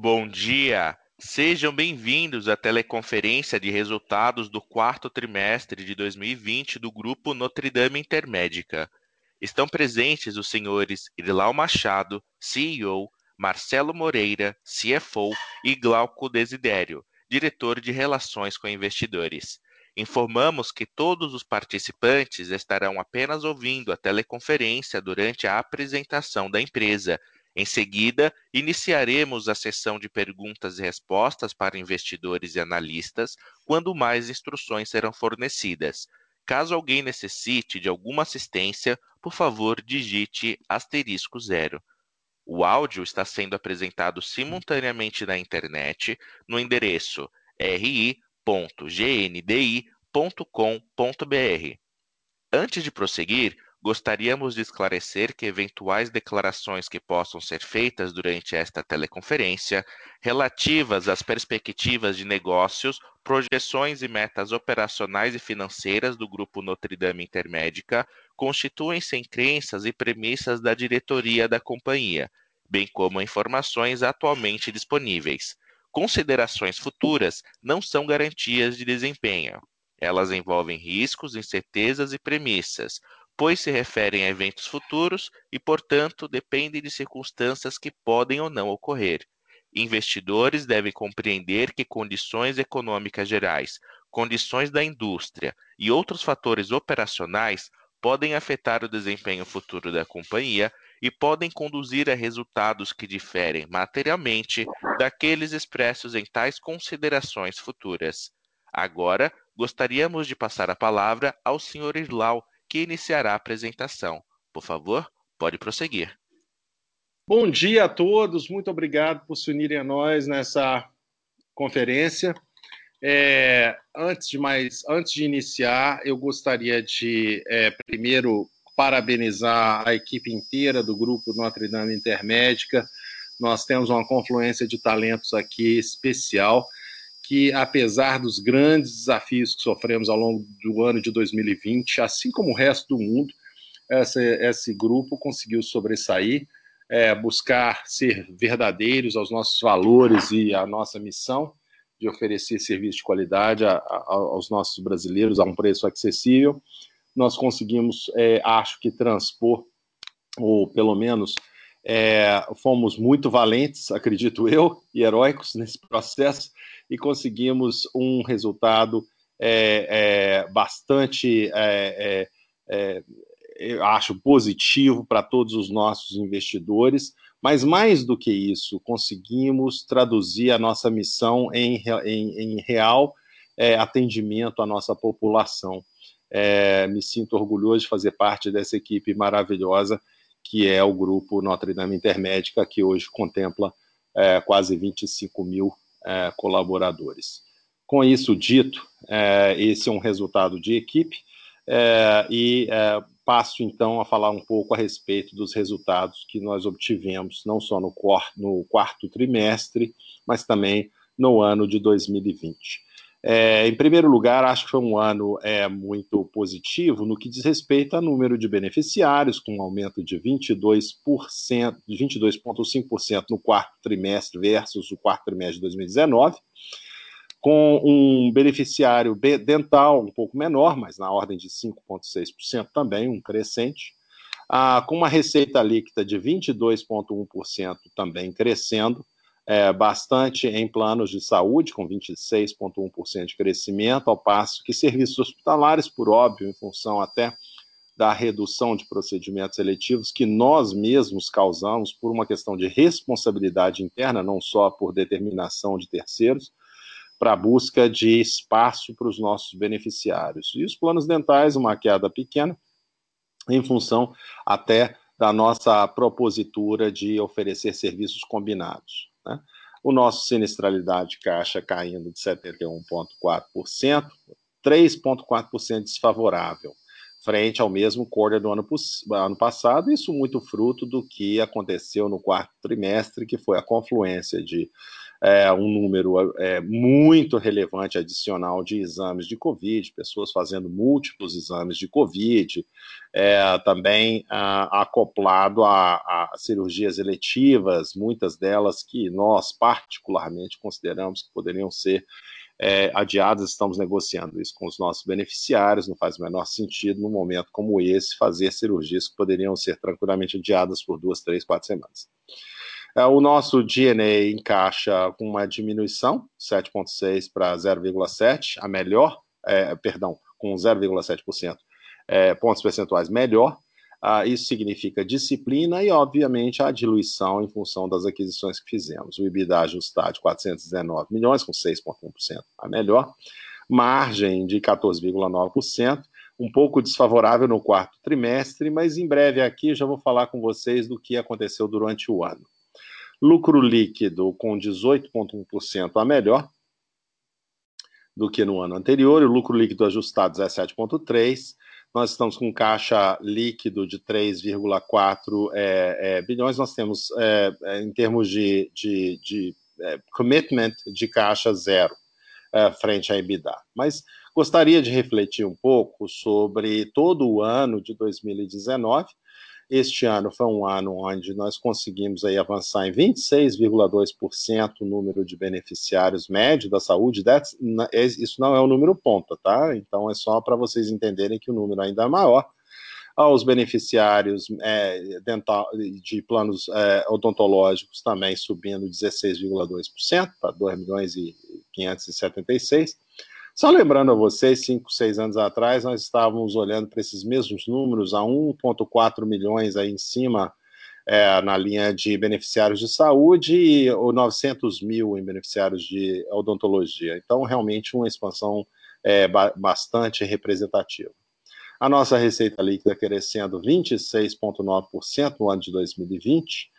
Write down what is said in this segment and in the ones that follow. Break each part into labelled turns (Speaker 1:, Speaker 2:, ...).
Speaker 1: Bom dia! Sejam bem-vindos à teleconferência de resultados do quarto trimestre de 2020 do Grupo Notre Dame Intermédica. Estão presentes os senhores Irlau Machado, CEO, Marcelo Moreira, CFO, e Glauco Desidério, diretor de Relações com Investidores. Informamos que todos os participantes estarão apenas ouvindo a teleconferência durante a apresentação da empresa em seguida, iniciaremos a sessão de perguntas e respostas para investidores e analistas, quando mais instruções serão fornecidas. Caso alguém necessite de alguma assistência, por favor, digite asterisco zero. O áudio está sendo apresentado simultaneamente na internet no endereço ri.gndi.com.br. Antes de prosseguir, Gostaríamos de esclarecer que eventuais declarações que possam ser feitas durante esta teleconferência, relativas às perspectivas de negócios, projeções e metas operacionais e financeiras do Grupo Notre Dame Intermédica, constituem-se em crenças e premissas da diretoria da companhia, bem como informações atualmente disponíveis. Considerações futuras não são garantias de desempenho. Elas envolvem riscos, incertezas e premissas, pois se referem a eventos futuros e, portanto, dependem de circunstâncias que podem ou não ocorrer. Investidores devem compreender que condições econômicas gerais, condições da indústria e outros fatores operacionais podem afetar o desempenho futuro da companhia e podem conduzir a resultados que diferem materialmente daqueles expressos em tais considerações futuras. Agora, gostaríamos de passar a palavra ao Sr. Irlau, que iniciará a apresentação. Por favor, pode prosseguir.
Speaker 2: Bom dia a todos, muito obrigado por se unirem a nós nessa conferência. É, antes de mais, antes de iniciar, eu gostaria de é, primeiro parabenizar a equipe inteira do grupo Notre Dame Intermédica. Nós temos uma confluência de talentos aqui especial que, apesar dos grandes desafios que sofremos ao longo do ano de 2020, assim como o resto do mundo, esse, esse grupo conseguiu sobressair, é, buscar ser verdadeiros aos nossos valores e à nossa missão de oferecer serviço de qualidade a, a, aos nossos brasileiros a um preço acessível. Nós conseguimos, é, acho que, transpor, ou pelo menos é, fomos muito valentes, acredito eu, e heróicos nesse processo, e conseguimos um resultado é, é, bastante, é, é, é, eu acho, positivo para todos os nossos investidores. Mas mais do que isso, conseguimos traduzir a nossa missão em, em, em real atendimento à nossa população. me sinto orgulhoso de fazer parte dessa equipe maravilhosa que é o grupo Notre Dame Intermédica, que hoje contempla é, quase 25 mil é, colaboradores. Com isso dito, é, esse é um resultado de equipe, é, e é, passo então a falar um pouco a respeito dos resultados que nós obtivemos, não só no, no quarto trimestre, mas também no ano de 2020. É, em primeiro lugar, acho que foi um ano é, muito positivo no que diz respeito a número de beneficiários, com um aumento de 22%, de 22,5% no quarto trimestre versus o quarto trimestre de 2019, com um beneficiário dental um pouco menor, mas na ordem de 5,6% também, um crescente, ah, com uma receita líquida de 22,1% também crescendo, é, bastante em planos de saúde, com 26,1% de crescimento, ao passo que serviços hospitalares, por óbvio, em função até da redução de procedimentos eletivos que nós mesmos causamos por uma questão de responsabilidade interna, não só por determinação de terceiros, para a busca de espaço para os nossos beneficiários. E os planos dentais, uma queda pequena, em função até da nossa propositura de oferecer serviços combinados. Né? O nosso sinistralidade caixa caindo de 71,4%, 3,4% desfavorável, frente ao mesmo quarter do ano, ano passado, isso muito fruto do que aconteceu no quarto trimestre, que foi a confluência de é, um número é, muito relevante adicional de exames de Covid, pessoas fazendo múltiplos exames de Covid, é, também a, acoplado a, a, cirurgias eletivas, muitas delas que nós particularmente consideramos que poderiam ser é, adiadas, estamos negociando isso com os nossos beneficiários, não faz o menor sentido, num momento como esse, fazer cirurgias que poderiam ser tranquilamente adiadas por duas, três, quatro semanas. É, o nosso DNA encaixa com uma diminuição, 7,6 para 0,7, a melhor, é, perdão, com 0,7% é, pontos percentuais melhor. Ah, isso significa disciplina e, obviamente, a diluição em função das aquisições que fizemos. O EBITDA ajustado de 419 milhões, com 6,1% a melhor. Margem de 14,9%, um pouco desfavorável no quarto trimestre, mas em breve aqui já vou falar com vocês do que aconteceu durante o ano lucro líquido com 18,1% a melhor do que no ano anterior, o lucro líquido ajustado 17,3%. Nós estamos com caixa líquido de 3,4 é, é, bilhões. Nós temos, é, é, em termos de, de, de é, commitment de caixa zero é, frente à EBITDA. Mas gostaria de refletir um pouco sobre todo o ano de 2019 este ano foi um ano onde nós conseguimos aí avançar em 26,2% o número de beneficiários médio da saúde. isso não é o número ponta, tá? Então é só para vocês entenderem que o número ainda é maior. Aos beneficiários é, dental, de planos é, odontológicos também subindo 16,2% para 2 milhões e 576 só lembrando a vocês, cinco, seis anos atrás, nós estávamos olhando para esses mesmos números, a 1,4 milhões aí em cima, é, na linha de beneficiários de saúde e 900 mil em beneficiários de odontologia. Então, realmente, uma expansão é, bastante representativa. A nossa receita líquida crescendo 26,9% no ano de 2020,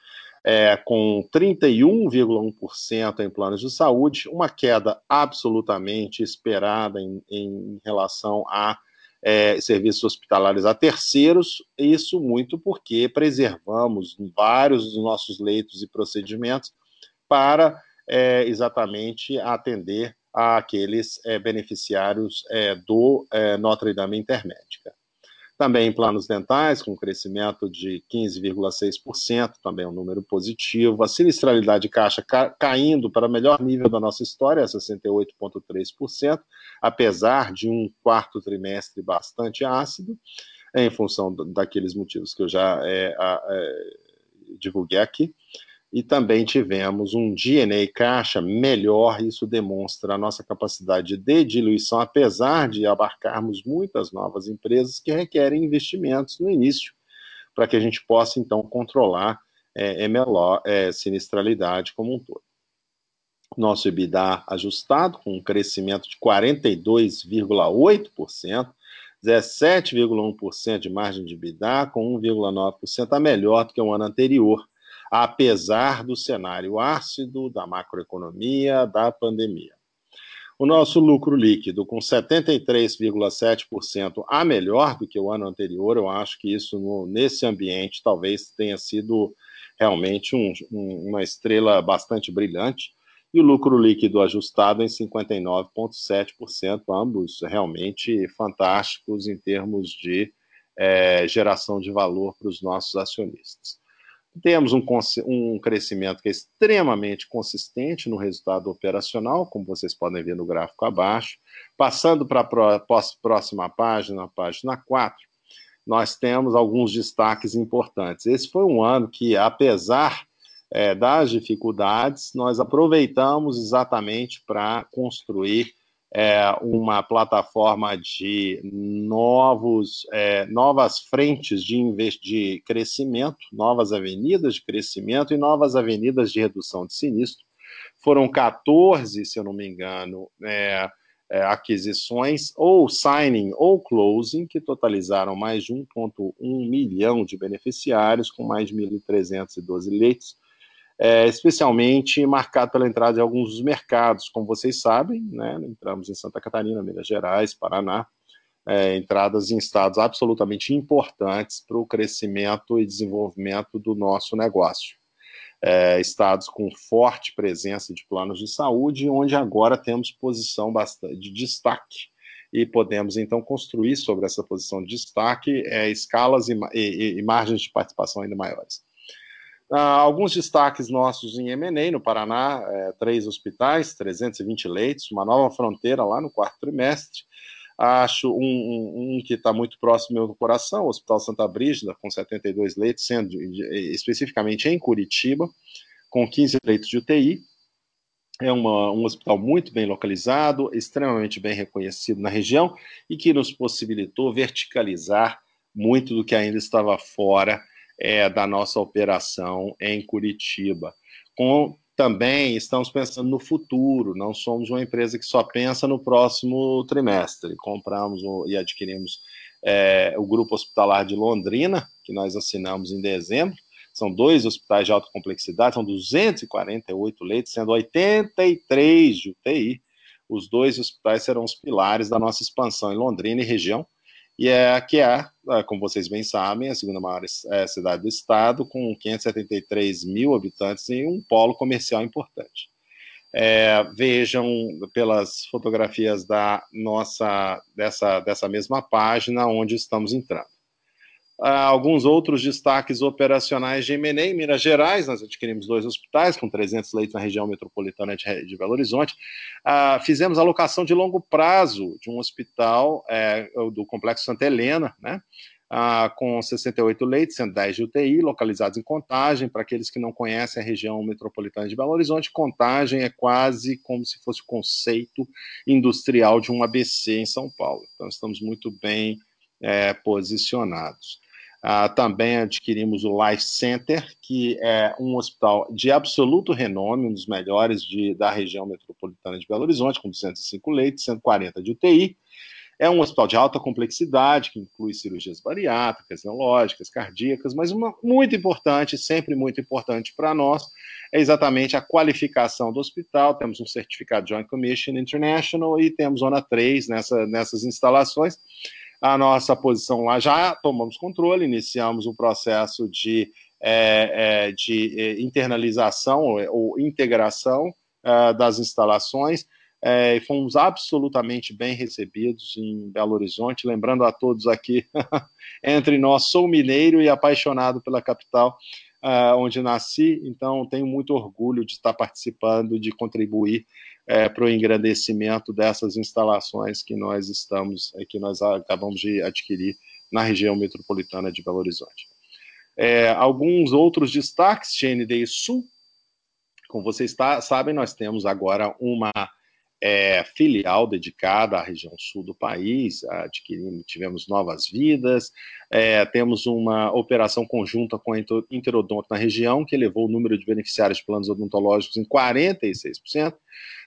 Speaker 2: é, com 31,1% em planos de saúde, uma queda absolutamente esperada em, em relação a é, serviços hospitalares a terceiros, isso muito porque preservamos vários dos nossos leitos e procedimentos para é, exatamente atender àqueles é, beneficiários é, do é, Notre Dame Intermédica. Também em planos dentais, com crescimento de 15,6%, também um número positivo. A sinistralidade de caixa ca caindo para o melhor nível da nossa história, 68,3%, apesar de um quarto trimestre bastante ácido, em função daqueles motivos que eu já é, é, divulguei aqui e também tivemos um DNA caixa melhor, isso demonstra a nossa capacidade de diluição, apesar de abarcarmos muitas novas empresas que requerem investimentos no início, para que a gente possa então controlar é, MLO, é, sinistralidade como um todo. Nosso EBITDA ajustado, com um crescimento de 42,8%, 17,1% de margem de EBITDA, com 1,9% a melhor do que o ano anterior apesar do cenário ácido da macroeconomia, da pandemia. O nosso lucro líquido, com 73,7% a melhor do que o ano anterior, eu acho que isso, no, nesse ambiente, talvez tenha sido realmente um, um, uma estrela bastante brilhante. E o lucro líquido ajustado em 59,7%, ambos realmente fantásticos em termos de é, geração de valor para os nossos acionistas. Temos um, um crescimento que é extremamente consistente no resultado operacional, como vocês podem ver no gráfico abaixo. Passando para a próxima página, página 4, nós temos alguns destaques importantes. Esse foi um ano que, apesar é, das dificuldades, nós aproveitamos exatamente para construir é, uma plataforma de novos, é, novas frentes de, de crescimento, novas avenidas de crescimento e novas avenidas de redução de sinistro. Foram 14, se eu não me engano, é, é, aquisições, ou signing ou closing, que totalizaram mais de 1,1 milhão de beneficiários, com mais de 1.312 leitos é, especialmente marcado pela entrada de alguns dos mercados, como vocês sabem, né, entramos em Santa Catarina, Minas Gerais, Paraná, é, entradas em estados absolutamente importantes para o crescimento e desenvolvimento do nosso negócio. é, estados com forte presença de planos de saúde, onde agora temos posição de destaque e podemos então construir sobre essa posição de destaque é, escalas e, e, e, margens de participação ainda maiores. Ah, alguns destaques nossos em MNE, no Paraná, é, três hospitais, 320 leitos, uma nova fronteira lá no quarto trimestre. Acho um, um, um que está muito próximo meu coração, o Hospital Santa Brígida, com 72 leitos, sendo especificamente em Curitiba, com 15 leitos de UTI. É uma, um hospital muito bem localizado, extremamente bem reconhecido na região e que nos possibilitou verticalizar muito do que ainda estava fora é, da nossa operação em Curitiba. Com, também estamos pensando no futuro, não somos uma empresa que só pensa no próximo trimestre. Compramos e adquirimos é, o Grupo Hospitalar de Londrina, que nós assinamos em dezembro. São dois hospitais de alta complexidade, são 248 leitos, sendo 83 de UTI. Os dois hospitais serão os pilares da nossa expansão em Londrina e região e é que é, é, como vocês bem sabem, a segunda maior é, cidade do estado, com 573 mil habitantes e um polo comercial importante. É, vejam pelas fotografias da nossa dessa, dessa mesma página onde estamos entrando. Ah, alguns outros destaques operacionais de M&A em Minas Gerais, nós adquirimos dois hospitais com 300 leitos na região metropolitana de, Belo Horizonte. Ah, fizemos a locação de longo prazo de um hospital é, do Complexo Santa Helena, né? Ah, com 68 leitos, 110 de UTI, localizados em Contagem. Para aqueles que não conhecem a região metropolitana de Belo Horizonte, Contagem é quase como se fosse o conceito industrial de um ABC em São Paulo. Então, estamos muito bem é, posicionados. Uh, também adquirimos o Life Center, que é um hospital de absoluto renome, um dos melhores de, da região metropolitana de Belo Horizonte, com 205 leitos, 140 de UTI. É um hospital de alta complexidade, que inclui cirurgias bariátricas, neurológicas, cardíacas, mas uma muito importante, sempre muito importante para nós, é exatamente a qualificação do hospital. Temos um certificado Joint Commission International e temos Zona 3 nessa, nessas instalações a nossa posição lá, já tomamos controle, iniciamos um processo de, é, é, de é, internalização ou integração é, das instalações. É, e fomos absolutamente bem recebidos em Belo Horizonte. Lembrando a todos aqui, entre nós, sou mineiro e apaixonado pela capital, uh, onde nasci, então tenho muito orgulho de estar participando, de contribuir é, para o engrandecimento dessas instalações que nós estamos, é, que nós acabamos de adquirir na região metropolitana de Belo Horizonte. É, alguns outros destaques, GND Sul, como vocês tá, sabem, nós temos agora uma é, filial dedicada à região sul do país, adquirimos, tivemos novas vidas, é, temos uma operação conjunta com a Interodonto na região, que elevou o número de beneficiários de planos odontológicos em 46%,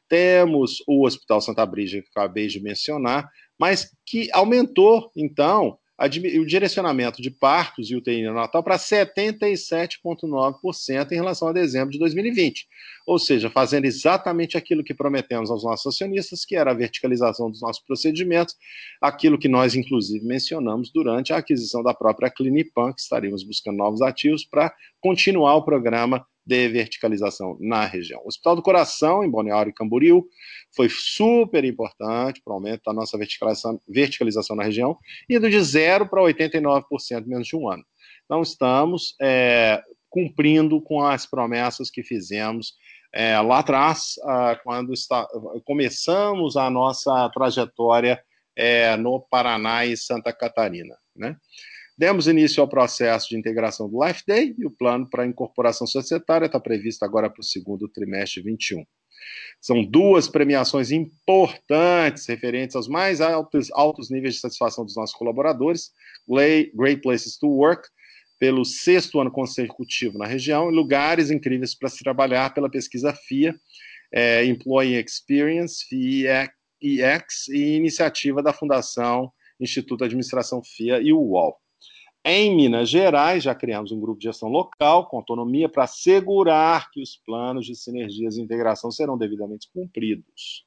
Speaker 2: temos o Hospital Santa Brígida, que acabei de mencionar, mas que aumentou, então, o direcionamento de partos e UTI neonatal para 77,9% em relação a dezembro de 2020. Ou seja, fazendo exatamente aquilo que prometemos aos nossos acionistas, que era a verticalização dos nossos procedimentos, aquilo que nós, inclusive, mencionamos durante a aquisição da própria Clinipan, que estaríamos buscando novos ativos para continuar o programa de verticalização na região. O Hospital do Coração, em Balneário e Camboriú, foi super importante para o aumento da nossa verticalização, verticalização na região, indo de zero para 89% em menos de um ano. Então, estamos é, cumprindo com as promessas que fizemos é, lá atrás, ah, quando está, começamos a nossa trajetória é, no Paraná e Santa Catarina. Né? Demos início ao processo de integração do Life Day e o plano para incorporação societária está previsto agora para o segundo trimestre 21. São duas premiações importantes referentes aos mais altos, altos níveis de satisfação dos nossos colaboradores: Great Places to Work, pelo sexto ano consecutivo na região, e lugares incríveis para se trabalhar pela pesquisa FIA, é, Employee Experience, FIEX, e iniciativa da Fundação Instituto de Administração FIA e o UOL. Em Minas Gerais, já criamos um grupo de gestão local com autonomia para assegurar que os planos de sinergias e integração serão devidamente cumpridos.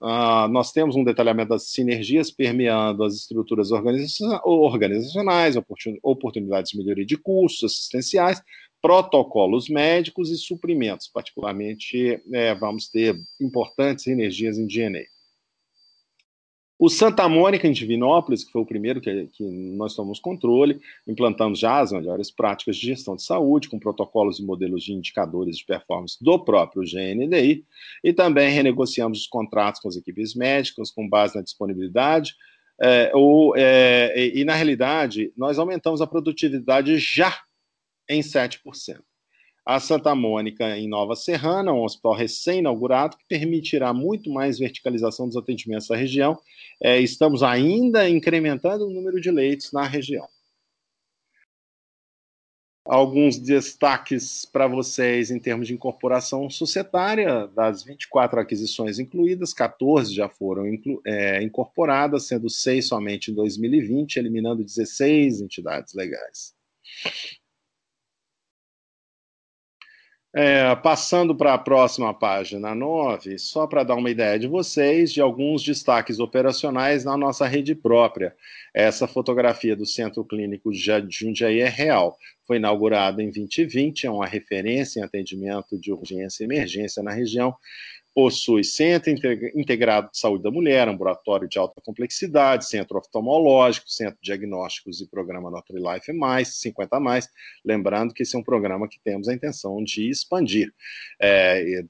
Speaker 2: Uh, nós temos um detalhamento das sinergias permeando as estruturas organizacionais, oportunidades de melhoria de custos assistenciais, protocolos médicos e suprimentos, particularmente é, vamos ter importantes energias em DNA. O Santa Mônica, em Divinópolis, que foi o primeiro que, que, nós tomamos controle, implantamos já as melhores práticas de gestão de saúde, com protocolos e modelos de indicadores de performance do próprio GNDI, e também renegociamos os contratos com as equipes médicas, com base na disponibilidade, é, ou, é, e, na realidade, nós aumentamos a produtividade já em 7% a Santa Mônica, em Nova Serrana, um hospital recém-inaugurado, que permitirá muito mais verticalização dos atendimentos da região. É, estamos ainda incrementando o número de leitos na região. Alguns destaques para vocês em termos de incorporação societária: das 24 aquisições incluídas, 14 já foram é, incorporadas, sendo 6 somente em 2020, eliminando 16 entidades legais. É, passando para a próxima página 9, só para dar uma ideia de vocês, de alguns destaques operacionais na nossa rede própria. Essa fotografia do Centro Clínico Jundiaí é real. Foi inaugurado em 2020, é uma referência em atendimento de urgência e emergência na região possui Centro Integrado de Saúde da Mulher, ambulatório de alta complexidade, centro oftalmológico, centro diagnósticos e programa Life Mais, 50 mais. Lembrando que esse é um programa que temos a intenção de expandir. É,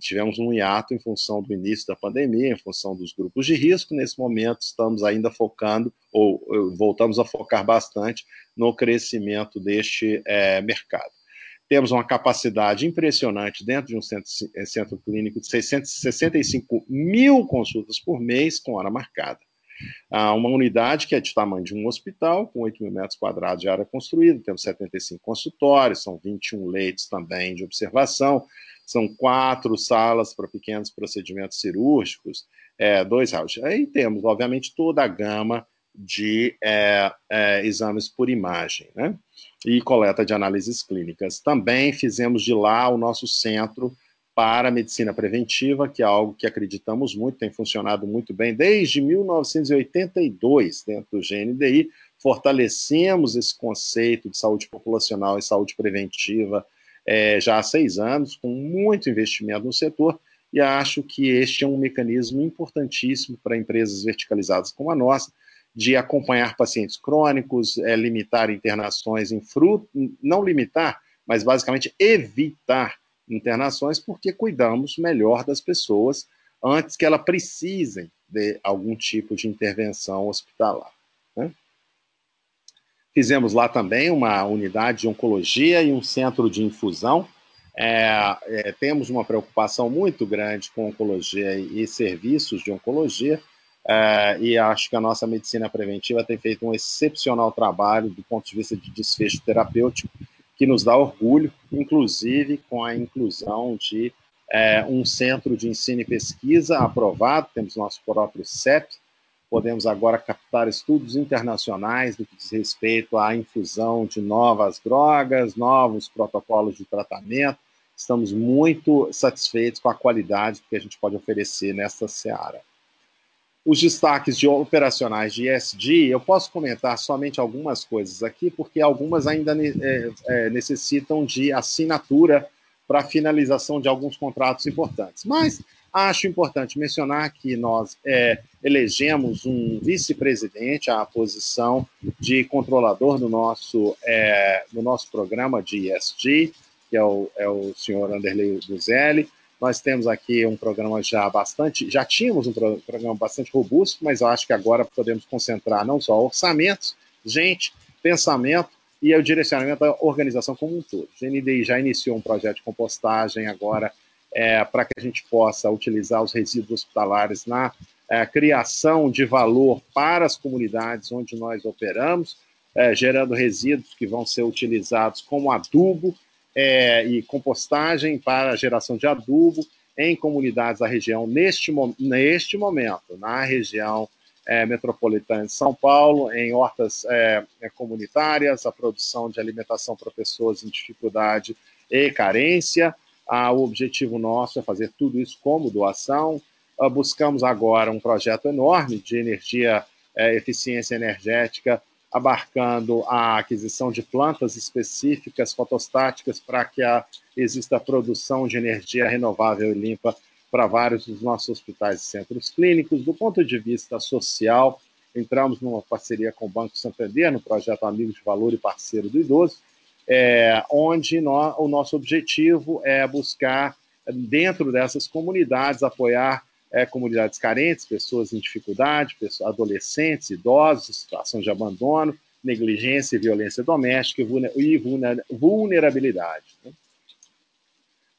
Speaker 2: tivemos um hiato em função do início da pandemia, em função dos grupos de risco. Nesse momento, estamos ainda focando, ou voltamos a focar bastante no crescimento deste é, mercado. Temos uma capacidade impressionante dentro de um centro, eh, centro clínico de 665 mil consultas por mês com hora marcada. Há uma unidade que é de tamanho de um hospital, com 8 mil metros quadrados de área construída, temos 75 consultórios, são 21 leitos também de observação, são quatro salas para pequenos procedimentos cirúrgicos, é, dois raios. Aí temos, obviamente, toda a gama de é, é, exames por imagem, né? E coleta de análises clínicas. Também fizemos de lá o nosso centro para medicina preventiva, que é algo que acreditamos muito, tem funcionado muito bem desde 1982 dentro do GNDI. Fortalecemos esse conceito de saúde populacional e saúde preventiva é, já há seis anos, com muito investimento no setor, e acho que este é um mecanismo importantíssimo para empresas verticalizadas como a nossa, de acompanhar pacientes crônicos, é, limitar internações em fruto, não limitar, mas basicamente evitar internações, porque cuidamos melhor das pessoas antes que elas precisem de algum tipo de intervenção hospitalar. Né? Fizemos lá também uma unidade de oncologia e um centro de infusão. É, é, temos uma preocupação muito grande com oncologia e serviços de oncologia, é, e acho que a nossa medicina preventiva tem feito um excepcional trabalho do ponto de vista de desfecho terapêutico, que nos dá orgulho, inclusive com a inclusão de é, um centro de ensino e pesquisa aprovado, temos nosso próprio CEP, podemos agora captar estudos internacionais do que diz respeito à infusão de novas drogas, novos protocolos de tratamento. Estamos muito satisfeitos com a qualidade que a gente pode oferecer nessa seara os destaques de operacionais de ESG, eu posso comentar somente algumas coisas aqui, porque algumas ainda é, é, necessitam de assinatura para finalização de alguns contratos importantes. Mas acho importante mencionar que nós é, elegemos um vice-presidente à posição de controlador do nosso, é, do nosso programa de ESG, que é o, é o senhor Anderley Buzelli. Nós temos aqui um programa já bastante, já tínhamos um programa bastante robusto, mas eu acho que agora podemos concentrar não só orçamentos, gente, pensamento e o direcionamento da organização como um todo. O GNDI já iniciou um projeto de compostagem agora é, para que a gente possa utilizar os resíduos hospitalares na é, criação de valor para as comunidades onde nós operamos, é, gerando resíduos que vão ser utilizados como adubo é, e compostagem para geração de adubo em comunidades da região neste, neste momento, na região é, metropolitana de São Paulo, em hortas é, é comunitárias, a produção de alimentação para pessoas em dificuldade e carência. Ah, o objetivo nosso é fazer tudo isso como doação. Ah, buscamos agora um projeto enorme de energia, é, eficiência energética abarcando a aquisição de plantas específicas fotostáticas para que a, exista produção de energia renovável e limpa para vários dos nossos hospitais e centros clínicos. Do ponto de vista social, entramos numa parceria com o Banco Santander, no projeto Amigos de Valor e Parceiro do Idoso, é, onde o nosso objetivo é buscar, dentro dessas comunidades, apoiar é, comunidades carentes, pessoas em dificuldade, pessoas, adolescentes, idosos, situação de abandono, negligência e violência doméstica e vulnerabilidade. Né?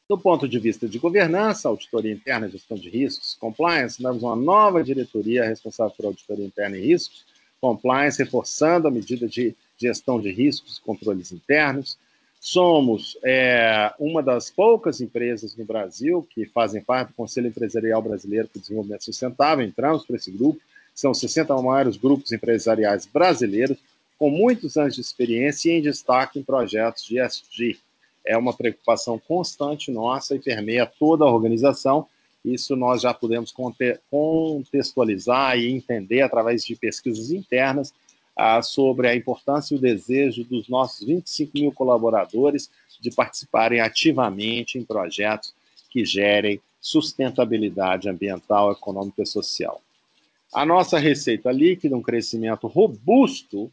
Speaker 2: Do ponto de vista de governança, auditoria interna, gestão de riscos, compliance, temos uma nova diretoria responsável por auditoria interna e riscos, compliance, reforçando a medida de gestão de riscos e controles internos. Somos é, uma das poucas empresas no Brasil que fazem parte do Conselho Empresarial Brasileiro para o Desenvolvimento Sustentável, entramos para esse grupo, são 60 maiores grupos empresariais brasileiros, com muitos anos de experiência e em destaque em projetos de ESG. É uma preocupação constante nossa e permeia toda a organização. Isso nós já podemos contextualizar e entender através de pesquisas internas ah, sobre a importância e o desejo dos nossos 25 mil colaboradores de participarem ativamente em projetos que gerem sustentabilidade ambiental, econômica e social. A nossa receita líquida, um crescimento robusto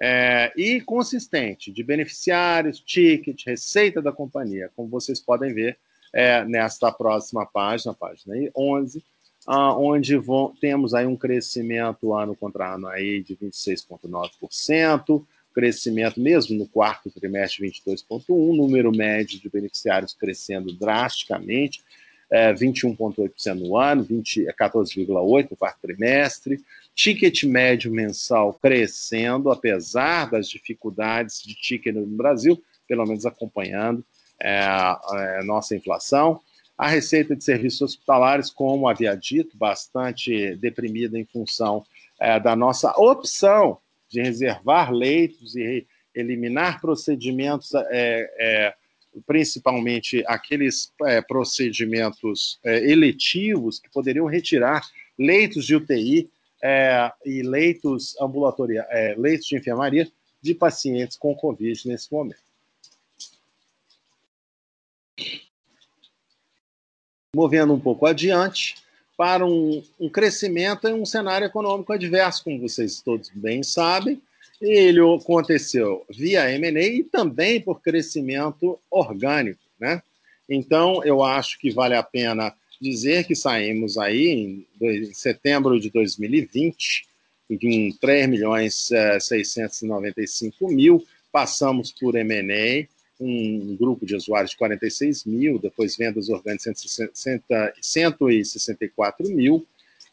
Speaker 2: é, e consistente de beneficiários, ticket, receita da companhia, como vocês podem ver é, nesta próxima página, página 11, ah, onde vão, temos aí um crescimento ano contra ano aí de 26,9%, crescimento mesmo no quarto trimestre 22,1%, número médio de beneficiários crescendo drasticamente, é, 21,8% no ano, 14,8% no quarto trimestre, ticket médio mensal crescendo, apesar das dificuldades de ticket no Brasil, pelo menos acompanhando é, a nossa inflação. A receita de serviços hospitalares, como havia dito, bastante deprimida em função é, da nossa opção de reservar leitos e eliminar procedimentos é, é, principalmente aqueles é, procedimentos é, eletivos que poderiam retirar leitos de UTI é, e leitos ambulatoriais, é, leitos de enfermaria de pacientes com Covid nesse momento. Movendo um pouco adiante, para um, um crescimento em um cenário econômico adverso, como vocês todos bem sabem, ele aconteceu via M&A e também por crescimento orgânico, né? Então, eu acho que vale a pena dizer que saímos aí em, setembro de 2020 com 3 milhões 695 é, mil, passamos por M&A, um grupo de usuários de 46 mil, depois vendas orgânicas 164 mil,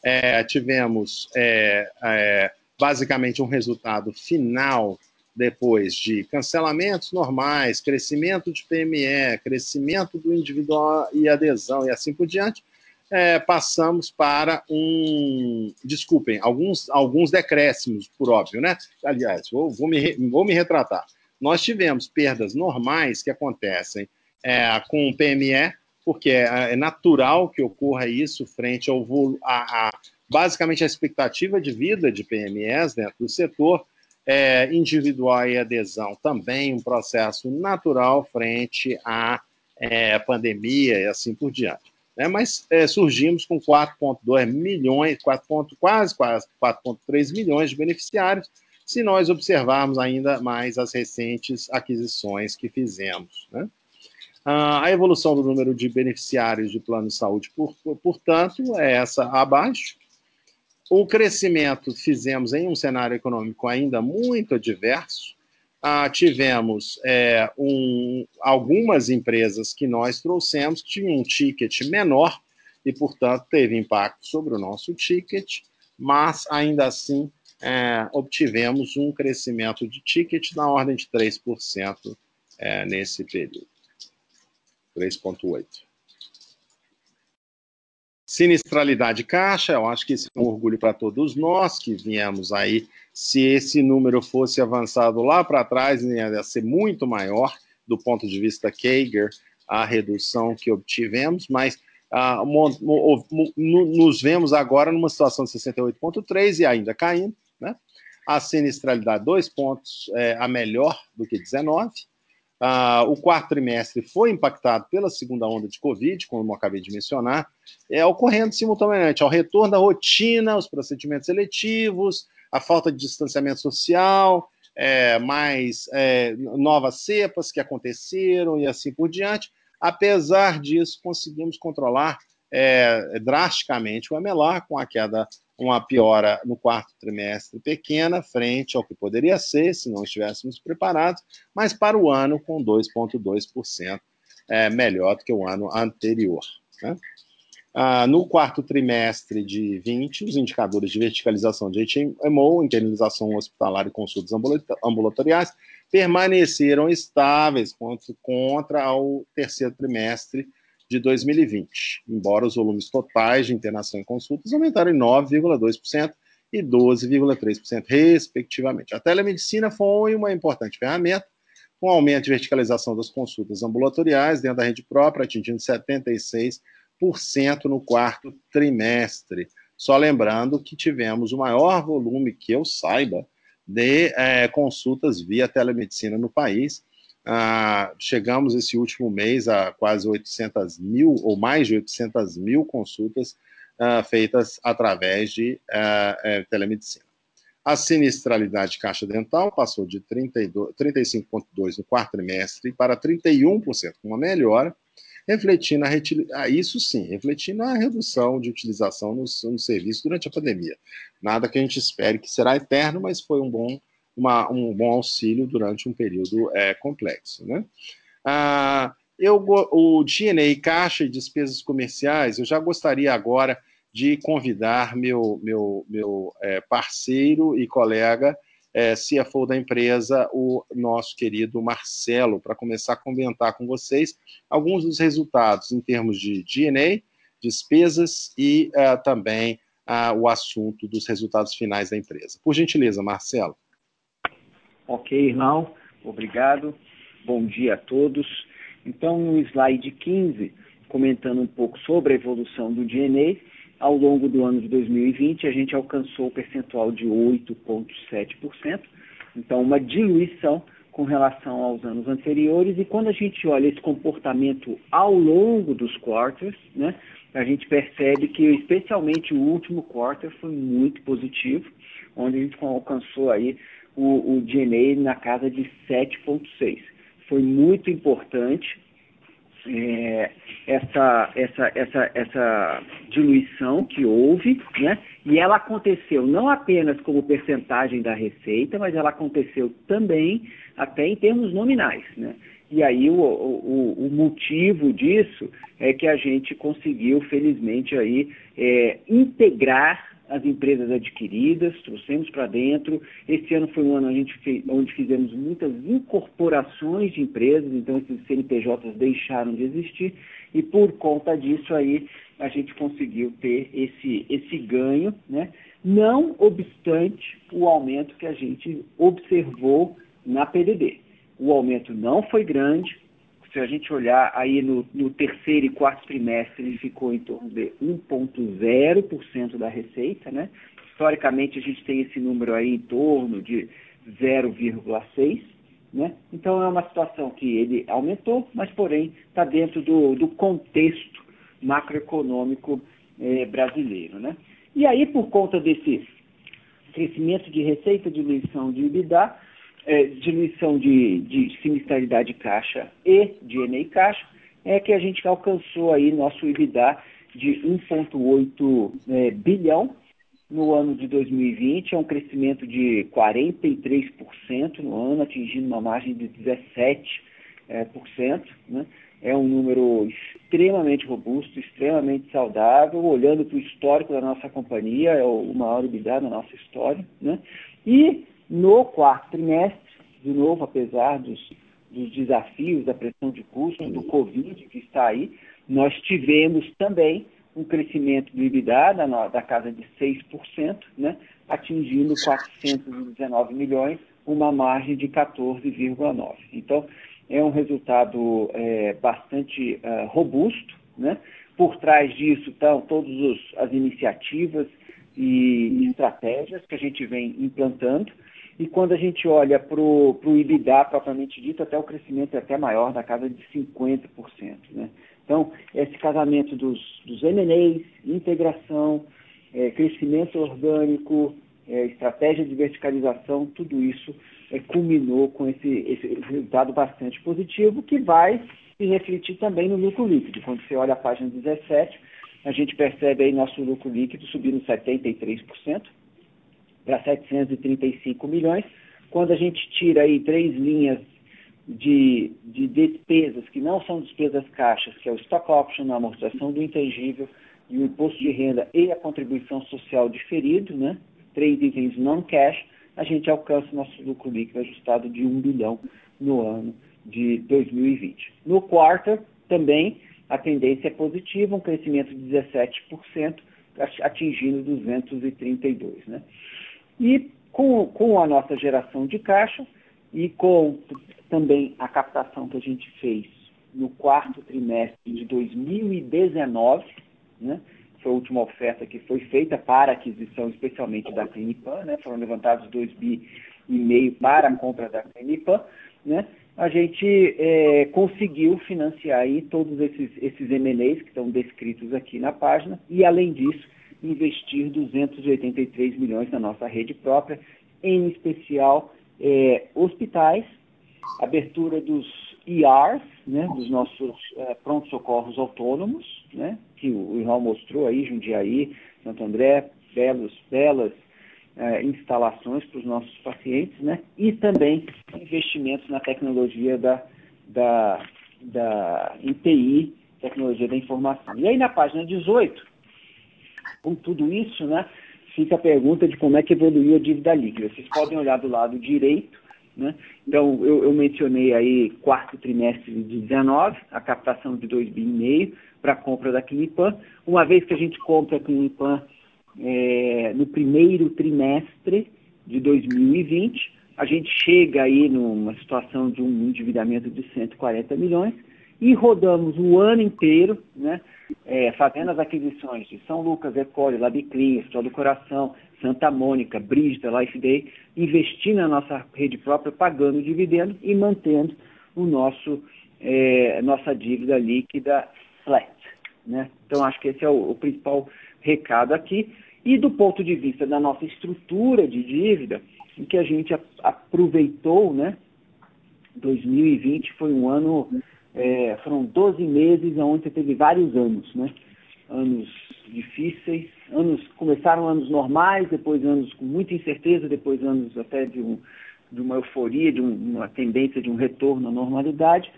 Speaker 2: é, tivemos é, é, basicamente um resultado final depois de cancelamentos normais, crescimento de PME, crescimento do individual e adesão e assim por diante, é, passamos para um. Desculpem, alguns, alguns decréscimos, por óbvio, né? Aliás, vou, vou, me, vou me retratar. Nós tivemos perdas normais que acontecem é, com o PME, porque é, é, natural que ocorra isso frente ao a, a basicamente a expectativa de vida de PMEs dentro do setor, é, individual e adesão também um processo natural frente à é, pandemia e assim por diante. Né? Mas é, surgimos com 4,2 milhões, 4, quase, quase 4,3 milhões de beneficiários, se nós observarmos ainda mais as recentes aquisições que fizemos. Né? a evolução do número de beneficiários de plano de saúde, por, portanto, é essa abaixo, o crescimento fizemos em um cenário econômico ainda muito adverso. Ah, tivemos é, um, algumas empresas que nós trouxemos que tinham um ticket menor e, portanto, teve impacto sobre o nosso ticket, mas ainda assim é, obtivemos um crescimento de ticket na ordem de 3% é, nesse período. 3,8%. Sinistralidade caixa, eu acho que isso é um orgulho para todos nós que viemos aí. Se esse número fosse avançado lá para trás, ia ser muito maior do ponto de vista Kager, a redução que obtivemos, mas ah, nos vemos agora numa situação de 68,3 e ainda caindo, né? A sinistralidade, dois pontos é, a melhor do que 19. Ah, o quarto trimestre foi impactado pela segunda onda de Covid, como eu acabei de mencionar, é, ocorrendo simultaneamente ao retorno da rotina, os procedimentos eletivos, a falta de distanciamento social, é, mais é, novas cepas que aconteceram e assim por diante. Apesar disso, conseguimos controlar é, drasticamente o MLR com a queda, uma piora no quarto trimestre pequena, frente ao que poderia ser se não estivéssemos preparados, mas para o ano com 2,2% é, melhor do que o ano anterior. Né? Ah, no quarto trimestre de 20, os indicadores de verticalização de HMO, internalização hospitalar e consultas ambulatoriais, permaneceram estáveis contra, contra o terceiro trimestre de 2020, embora os volumes totais de internação e consultas aumentaram em 9,2% e 12,3%, respectivamente. A telemedicina foi uma importante ferramenta, com aumento de verticalização das consultas ambulatoriais dentro da rede própria, atingindo 76% no quarto trimestre. Só lembrando que tivemos o maior volume que eu saiba de é, consultas via telemedicina no país. Ah, chegamos esse último mês a quase 800 mil, ou mais de 800 mil consultas ah, feitas através de ah, é, telemedicina. A sinistralidade de caixa dental passou de 35,2% no quarto trimestre para 31%, uma melhora, refletindo a, isso sim, refletindo a redução de utilização no, no serviço durante a pandemia. Nada que a gente espere que será eterno, mas foi um bom, uma, um bom auxílio durante um período é, complexo. Né? Ah, eu, o DNA, caixa e despesas comerciais, eu já gostaria agora de convidar meu, meu, meu é, parceiro e colega é, CFO da empresa, o nosso querido Marcelo, para começar a comentar com vocês alguns dos resultados em termos de DNA, despesas e uh, também uh, o assunto dos resultados finais da empresa. Por gentileza, Marcelo.
Speaker 3: Ok, irmão, obrigado. Bom dia a todos. Então, no slide 15, comentando um pouco sobre a evolução do DNA, ao longo do ano de 2020, a gente alcançou o percentual de 8,7%, então uma diluição com relação aos anos anteriores. E quando a gente olha esse comportamento ao longo dos quarters, né, a gente percebe que especialmente o último quarter foi muito positivo, onde a gente alcançou aí o, o DNA na casa de 7,6. Foi muito importante é, essa, essa, essa, essa diluição que houve, né? e ela aconteceu não apenas como percentagem da receita, mas ela aconteceu também até em termos nominais. Né? E aí o, o, o motivo disso é que a gente conseguiu, felizmente, aí, é, integrar as empresas adquiridas, trouxemos para dentro. Esse ano foi um ano onde, fez, onde fizemos muitas incorporações de empresas, então esses CNPJs deixaram de existir e por conta disso aí a gente conseguiu ter esse, esse ganho, né? não obstante o aumento que a gente observou na PDD. O aumento não foi grande, se a gente olhar aí no, no, terceiro e quarto trimestre, ele ficou em torno de 1,0% da receita, né? Historicamente, a gente tem esse número aí em torno de 0,6%, né? Então, é uma situação que ele aumentou, mas, porém, está dentro do, do, contexto macroeconômico eh, brasileiro, né? E aí, por conta desse crescimento de receita, diluição de EBITDA, é, diluição de, de sinistralidade caixa e de ENEI caixa, é que a gente alcançou aí nosso EBITDA de 1,8 é, bilhão no ano de 2020, é um crescimento de 43% no ano, atingindo uma margem de 17%. É, por cento, né? é um número extremamente robusto, extremamente saudável, olhando para o histórico da nossa companhia, é o maior EBITDA da nossa história. Né? E no quarto trimestre, de novo, apesar dos, dos desafios da pressão de custos, do Covid que está aí, nós tivemos também um crescimento do EBITDA da, da casa de 6%, né, atingindo 419 milhões, uma margem de 14,9%. Então, é um resultado é, bastante uh, robusto. Né? Por trás disso estão todas as iniciativas e estratégias que a gente vem implantando. E quando a gente olha para o IBDA propriamente dito, até o crescimento é até maior, da casa de 50%. Né? Então, esse casamento dos, dos integração, é, crescimento orgânico, é, estratégia de verticalização, tudo isso é, culminou com esse, esse resultado bastante positivo que vai se refletir também no lucro líquido. Quando você olha a página 17, a gente percebe aí nosso lucro líquido subindo 73% para 735 milhões. Quando a gente tira aí três linhas de, de despesas que não são despesas caixas, que é o stock option, a amortização do intangível e o imposto de renda e a contribuição social diferido, né? três itens non-cash, a gente alcança nosso lucro líquido ajustado de 1 bilhão no ano de 2020. No quarto, também, a tendência é positiva, um crescimento de 17%, atingindo 232. Né? E com, com a nossa geração de caixa e com também a captação que a gente fez no quarto trimestre de 2019, né? foi a última oferta que foi feita para aquisição, especialmente da Clinipan, né? foram levantados 2 bi e meio para a compra da Clinipan, né? a gente é, conseguiu financiar aí todos esses, esses M&As que estão descritos aqui na página e, além disso, investir 283 milhões na nossa rede própria, em especial é, hospitais, abertura dos ERs, né, dos nossos é, pronto-socorros autônomos, né, que o Irmão mostrou aí, Jundiaí, Santo André, belos, belas é, instalações para os nossos pacientes, né? E também investimentos na tecnologia da, da, da ITI, tecnologia da informação. E aí na página 18, com tudo isso, né, fica a pergunta de como é que evoluiu a dívida líquida. Vocês podem olhar do lado direito, né? Então, eu, eu, mencionei aí quarto trimestre de 19, a captação de 2,5 bi para a compra da Clinipan. Uma vez que a gente compra a Clinipan é, no primeiro trimestre de 2020, a gente chega aí numa situação de um endividamento de 140 milhões e rodamos o ano inteiro, né, é, fazendo as aquisições de São Lucas, Ecole, Labiclin, Hospital do Coração, Santa Mônica, Brígida, Life Day, investindo na nossa rede própria, pagando dividendo e mantendo o nosso, é, nossa dívida líquida flat. Né? Então, acho que esse é o, o principal recado aqui. E do ponto de vista da nossa estrutura de dívida, em que a gente aproveitou, né? 2020 foi um ano, é, foram 12 meses onde você teve vários anos, né? Anos difíceis, anos começaram anos normais, depois anos com muita incerteza, depois anos até de, um, de uma euforia, de um, uma tendência de um retorno à normalidade.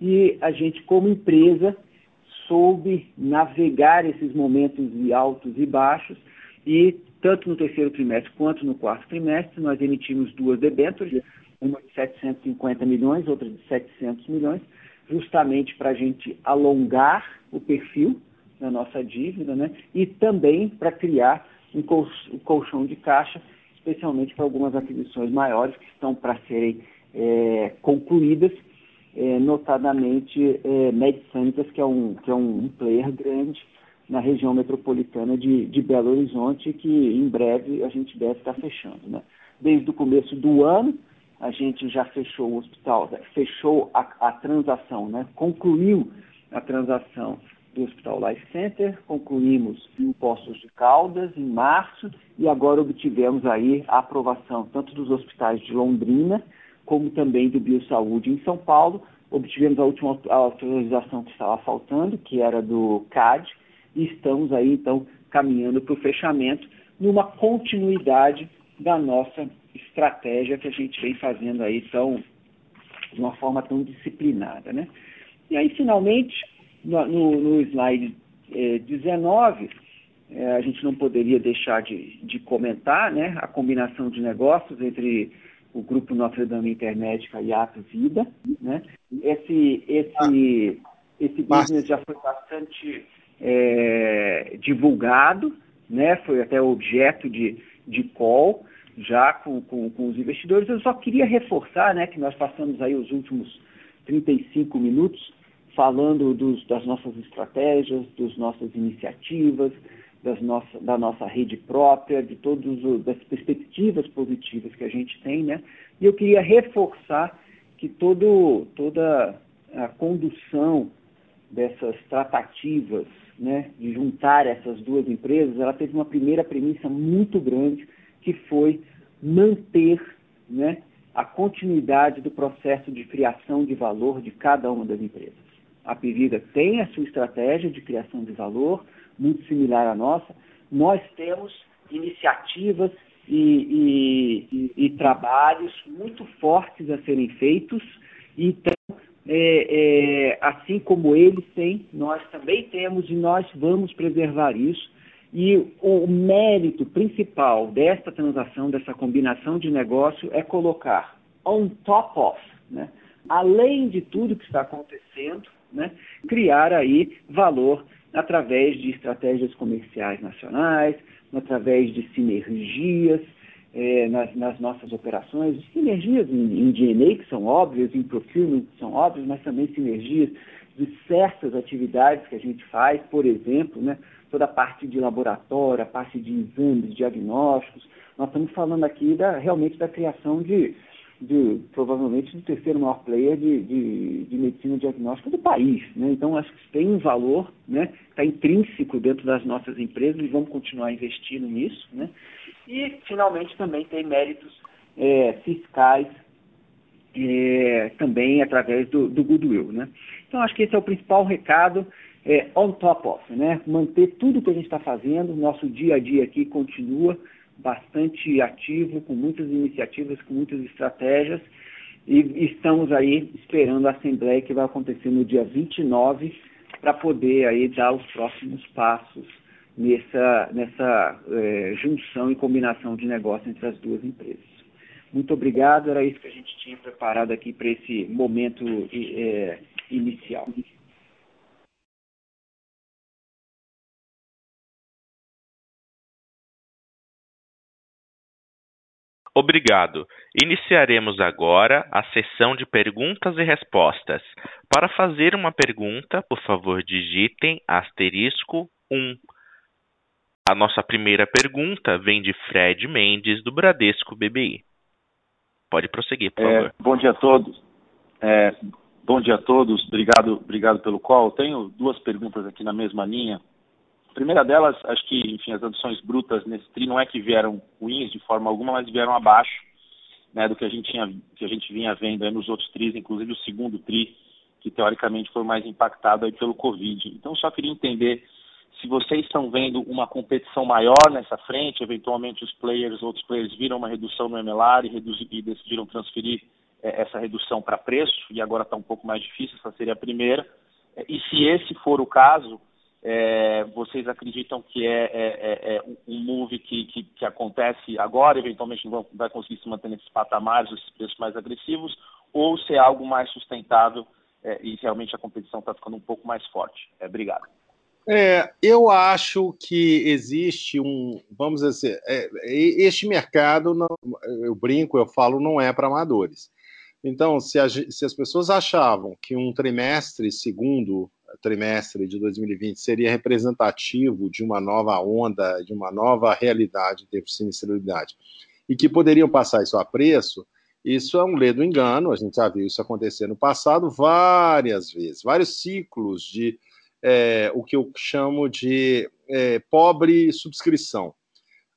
Speaker 3: E a gente, como empresa, soube navegar esses momentos de altos e baixos e tanto no terceiro trimestre quanto no quarto trimestre nós emitimos duas debêntures, uma de 750 milhões, outra de 700 milhões, justamente para a gente alongar o perfil da nossa dívida, né? E também para criar um colchão de caixa, especialmente para algumas aquisições maiores que estão para serem é, concluídas é, notadamente é, Mediçânicas, que é, um, que é um player grande na região metropolitana de, de Belo Horizonte, que em breve a gente deve estar fechando. Né? Desde o começo do ano, a gente já fechou o hospital, fechou a, a transação, né? concluiu a transação do Hospital Life Center, concluímos Postos de Caldas em março e agora obtivemos aí a aprovação tanto dos hospitais de Londrina como também do Biosaúde em São Paulo. Obtivemos a última autorização que estava faltando, que era do CAD, e estamos aí, então, caminhando para o fechamento, numa continuidade da nossa estratégia que a gente vem fazendo aí tão, de uma forma tão disciplinada. Né? E aí, finalmente, no, no, no slide eh, 19, eh, a gente não poderia deixar de, de comentar né, a combinação de negócios entre o grupo Notre Dame Intermédica e Ato Vida, né? Esse, esse, esse business já foi bastante é, divulgado, né? Foi até objeto de, de call já com, com, com os investidores. Eu só queria reforçar, né, que nós passamos aí os últimos 35 minutos falando dos, das nossas estratégias, das nossas iniciativas, das nossa, da nossa rede própria, de todas as perspectivas positivas que a gente tem, né? E eu queria reforçar que todo, toda a condução dessas tratativas, né, de juntar essas duas empresas, ela teve uma primeira premissa muito grande, que foi manter, né, a continuidade do processo de criação de valor de cada uma das empresas. A Pivida tem a sua estratégia de criação de valor, muito similar à nossa. Nós temos iniciativas e, e, e, e trabalhos muito fortes a serem feitos. Então, é, é, assim como eles têm, nós também temos e nós vamos preservar isso. E o mérito principal desta transação, dessa combinação de negócio, é colocar on top of, né, além de tudo que está acontecendo, né, criar aí valor através de estratégias comerciais nacionais, através de sinergias é, nas, nas, nossas operações, sinergias em, em DNA que são óbvias, em procurement que são óbvias, mas também sinergias de certas atividades que a gente faz, por exemplo, né, toda a parte de laboratório, a parte de exames, diagnósticos. Nós estamos falando aqui da, realmente da criação de, de provavelmente do terceiro maior player de, de, de, medicina diagnóstica do país. Né? Então, acho que tem um valor, né? está intrínseco dentro das nossas empresas e vamos continuar investindo nisso. Né? E, finalmente, também tem méritos é, fiscais é, também através do, do goodwill. Né? Então, acho que esse é o principal recado é, on top of, né? Manter tudo que a gente está fazendo, nosso dia a dia aqui continua bastante ativo, com muitas iniciativas, com muitas estratégias, e estamos aí esperando a Assembleia que vai acontecer no dia 29 para poder aí dar os próximos passos nessa, nessa é, junção e combinação de negócio entre as duas empresas. Muito obrigado, era isso que a gente tinha preparado aqui para esse momento é, inicial.
Speaker 1: Obrigado. Iniciaremos agora a sessão de perguntas e respostas. Para fazer uma pergunta, por favor, digitem asterisco 1. A nossa primeira pergunta vem de Fred Mendes, do Bradesco BBI. Pode prosseguir, por
Speaker 4: é,
Speaker 1: favor.
Speaker 4: Bom dia a todos. É, bom dia a todos. Obrigado, obrigado pelo call. Tenho duas perguntas aqui na mesma linha. A primeira delas, acho que, enfim, as adições brutas nesse TRI não é que vieram ruins de forma alguma, mas vieram abaixo né, do que a gente, tinha, que a gente vinha vendo nos outros TRIs, inclusive o segundo TRI, que teoricamente foi mais impactado aí pelo Covid. Então, só queria entender se vocês estão vendo uma competição maior nessa frente, eventualmente os players, outros players viram uma redução no MLR e, e decidiram transferir é, essa redução para preço, e agora está um pouco mais difícil, essa seria a primeira. E se esse for o caso, é, vocês acreditam que é, é, é, é um move que, que, que, acontece agora, eventualmente não vai conseguir se manter nesses patamares, esses preços mais agressivos, ou se é algo mais sustentável é, e realmente a competição está ficando um pouco mais forte? É, obrigado.
Speaker 2: eu acho que existe um, vamos dizer, este mercado, não, eu brinco, eu falo, não é para amadores. Então, se, a, se as pessoas achavam que um trimestre segundo trimestre de 2020 seria representativo de uma nova onda, de uma nova realidade de sinistralidade, e que poderiam passar isso a preço, isso é um ledo engano, a gente já viu isso acontecer no passado várias vezes, vários ciclos de é, o que eu chamo de é, pobre subscrição.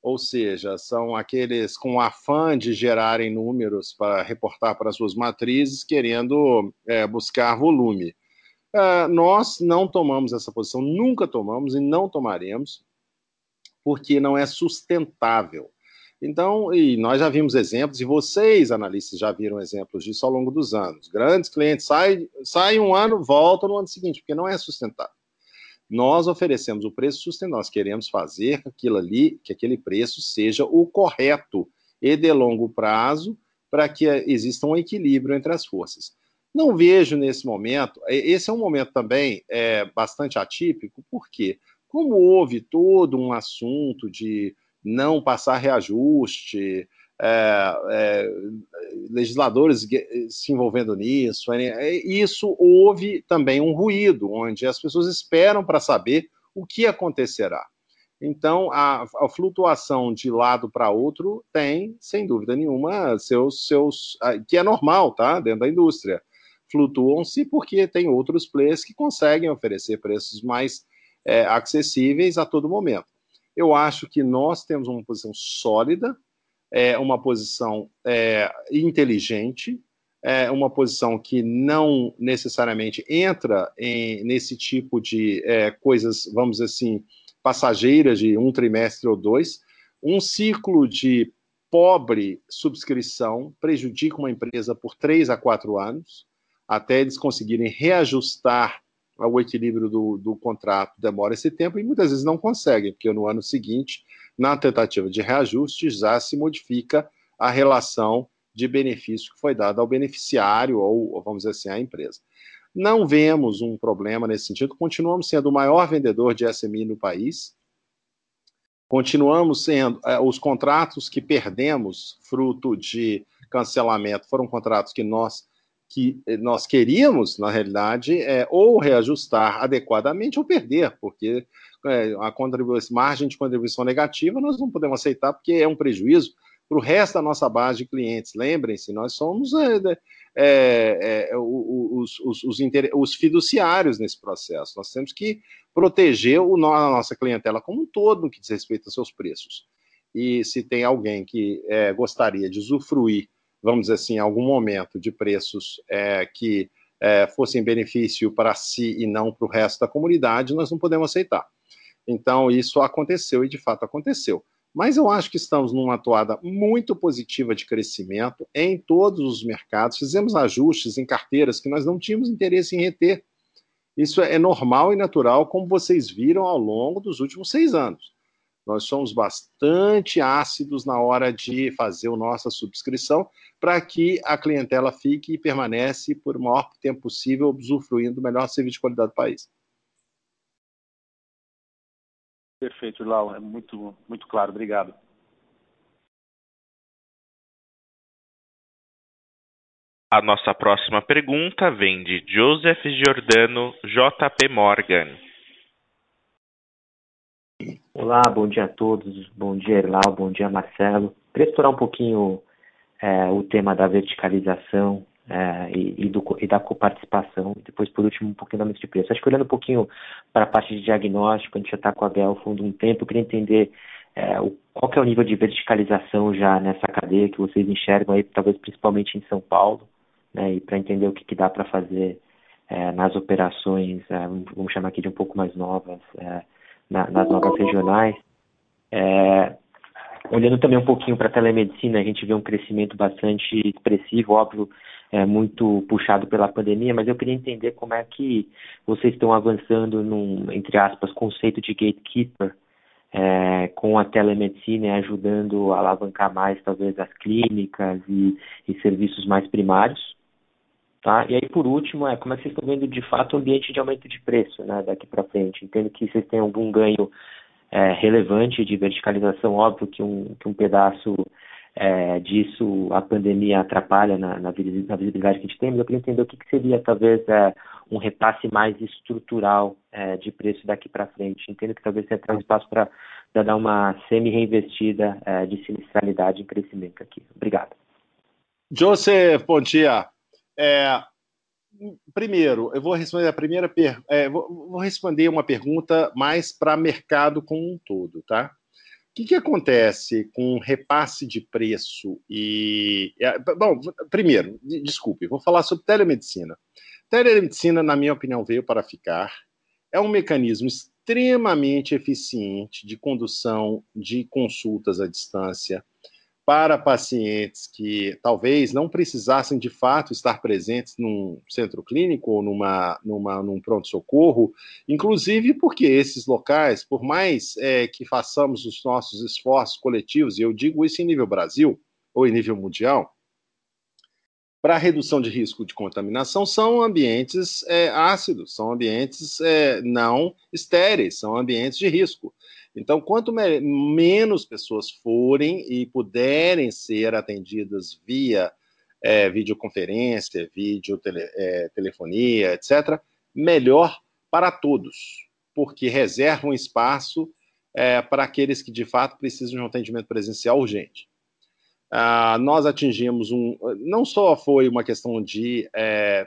Speaker 2: Ou seja, são aqueles com afã de gerarem números para reportar para suas matrizes, querendo é, buscar volume. Uh, nós não tomamos essa posição, nunca tomamos e não tomaremos, porque não é sustentável. Então, e nós já vimos exemplos, e vocês, analistas, já viram exemplos disso ao longo dos anos. Grandes clientes saem, saem um ano, voltam no ano seguinte, porque não é sustentável. Nós oferecemos o preço sustentável, nós queremos fazer aquilo ali, que aquele preço seja o correto e de longo prazo, para que exista um equilíbrio entre as forças. Não vejo nesse momento, esse é um momento também é, bastante atípico, porque como houve todo um assunto de não passar reajuste, é, é, legisladores se envolvendo nisso, é, isso houve também um ruído, onde as pessoas esperam para saber o que acontecerá. Então, a, a flutuação de lado para outro tem, sem dúvida nenhuma, seus, seus. que é normal, tá? Dentro da indústria. Flutuam-se porque tem outros players que conseguem oferecer preços mais é, acessíveis a todo momento. Eu acho que nós temos uma posição sólida, é, uma posição é, inteligente, é uma posição que não necessariamente entra em, nesse tipo de é, coisas, vamos dizer assim, passageiras de um trimestre ou dois. Um ciclo de pobre subscrição prejudica uma empresa por três a quatro anos, até eles conseguirem reajustar o equilíbrio do, do contrato, demora esse tempo e muitas vezes não conseguem, porque no ano seguinte, na tentativa de reajuste, já se modifica a relação de benefício que foi dado ao beneficiário ou, vamos dizer assim, à empresa. Não vemos um problema nesse sentido, continuamos sendo o maior vendedor de SMI no país, continuamos sendo, eh, os contratos que perdemos fruto de cancelamento foram contratos que nós que eh, nós queríamos, na realidade, é, ou reajustar adequadamente ou perder, porque é, a margem de contribuição negativa nós não podemos aceitar, porque é um prejuízo para o resto da nossa base de clientes. Lembrem-se, nós somos é, é, é os, os, os, os, fiduciários nesse processo. Nós temos que proteger o, a nossa clientela como um todo no que diz respeito aos seus preços. E se tem alguém que é, gostaria de usufruir, vamos dizer assim, algum momento de preços é, que fossem benefício para si e não para o resto da comunidade, nós não podemos aceitar. Então, isso aconteceu e de fato aconteceu. Mas eu acho que estamos numa atuada muito positiva de crescimento em todos os mercados. Fizemos ajustes em carteiras que nós não tínhamos interesse em reter. Isso é normal e natural, como vocês viram ao longo dos últimos seis anos. Nós somos bastante ácidos na hora de fazer a nossa subscrição para que a clientela fique e permanece por o maior tempo possível, usufruindo do melhor serviço de qualidade do país.
Speaker 4: Perfeito, Lau, é muito, muito claro, obrigado.
Speaker 1: A nossa próxima pergunta vem de Joseph Giordano, JP Morgan.
Speaker 5: Olá, bom dia a todos. Bom dia, Erlau. Bom dia, Marcelo. Queria explorar um pouquinho é, o tema da verticalização é, e, e, do, e, da coparticipação, e depois, por último, um pouquinho da aumento de preço. Acho que olhando um pouquinho para a parte de diagnóstico, a gente já está com a Bel fundo um tempo, eu queria entender é, o, qual é o nível de verticalização já nessa cadeia que vocês enxergam aí, talvez principalmente em São Paulo, né, e para entender o que, que dá para fazer é, nas operações, é, vamos chamar aqui de um pouco mais novas, é, na, nas novas regionais. É, olhando também um pouquinho para a telemedicina, a gente vê um crescimento bastante expressivo, óbvio, é, muito puxado pela pandemia, mas eu queria entender como é que vocês estão avançando num, entre aspas, conceito de gatekeeper é, com a telemedicina ajudando a alavancar mais, talvez, as clínicas e, e serviços mais primários. Tá? E aí, por último, é como é que vocês estão vendo de fato o ambiente de aumento de preço né, daqui para frente? Entendo que vocês têm algum ganho é, relevante de verticalização, óbvio que um, que um pedaço é, disso a pandemia atrapalha na, na, visibilidade que a gente tem, mas eu queria entender o que, que seria talvez é, um repasse mais estrutural é, de preço daqui para frente. Entendo que talvez tenha um espaço para dar uma semi-reinvestida é, de sinistralidade em crescimento aqui. Obrigado.
Speaker 2: Joseph, bom dia. É, primeiro, eu vou responder a primeira per... É, vou, vou responder uma pergunta mais para mercado como um todo, tá? O que, que acontece com repasse de preço e. É, bom, primeiro, desculpe, vou falar sobre telemedicina. Telemedicina, na minha opinião, veio para ficar. É um mecanismo extremamente eficiente de condução de consultas à distância para pacientes que talvez não precisassem de fato estar presentes num centro clínico ou numa, numa, num pronto-socorro, inclusive porque esses locais, por mais é, que façamos os nossos esforços coletivos, e eu digo isso em nível Brasil ou em nível mundial, para redução de risco de contaminação, são ambientes é, ácidos, são ambientes é, não estéreis, são ambientes de risco. Então, quanto me menos pessoas forem e puderem ser atendidas via é, videoconferência, vídeo, tele, é, telefonia, etc., melhor para todos, porque reserva um espaço é, para aqueles que de fato precisam de um atendimento presencial urgente. Ah, nós atingimos um. Não só foi uma questão de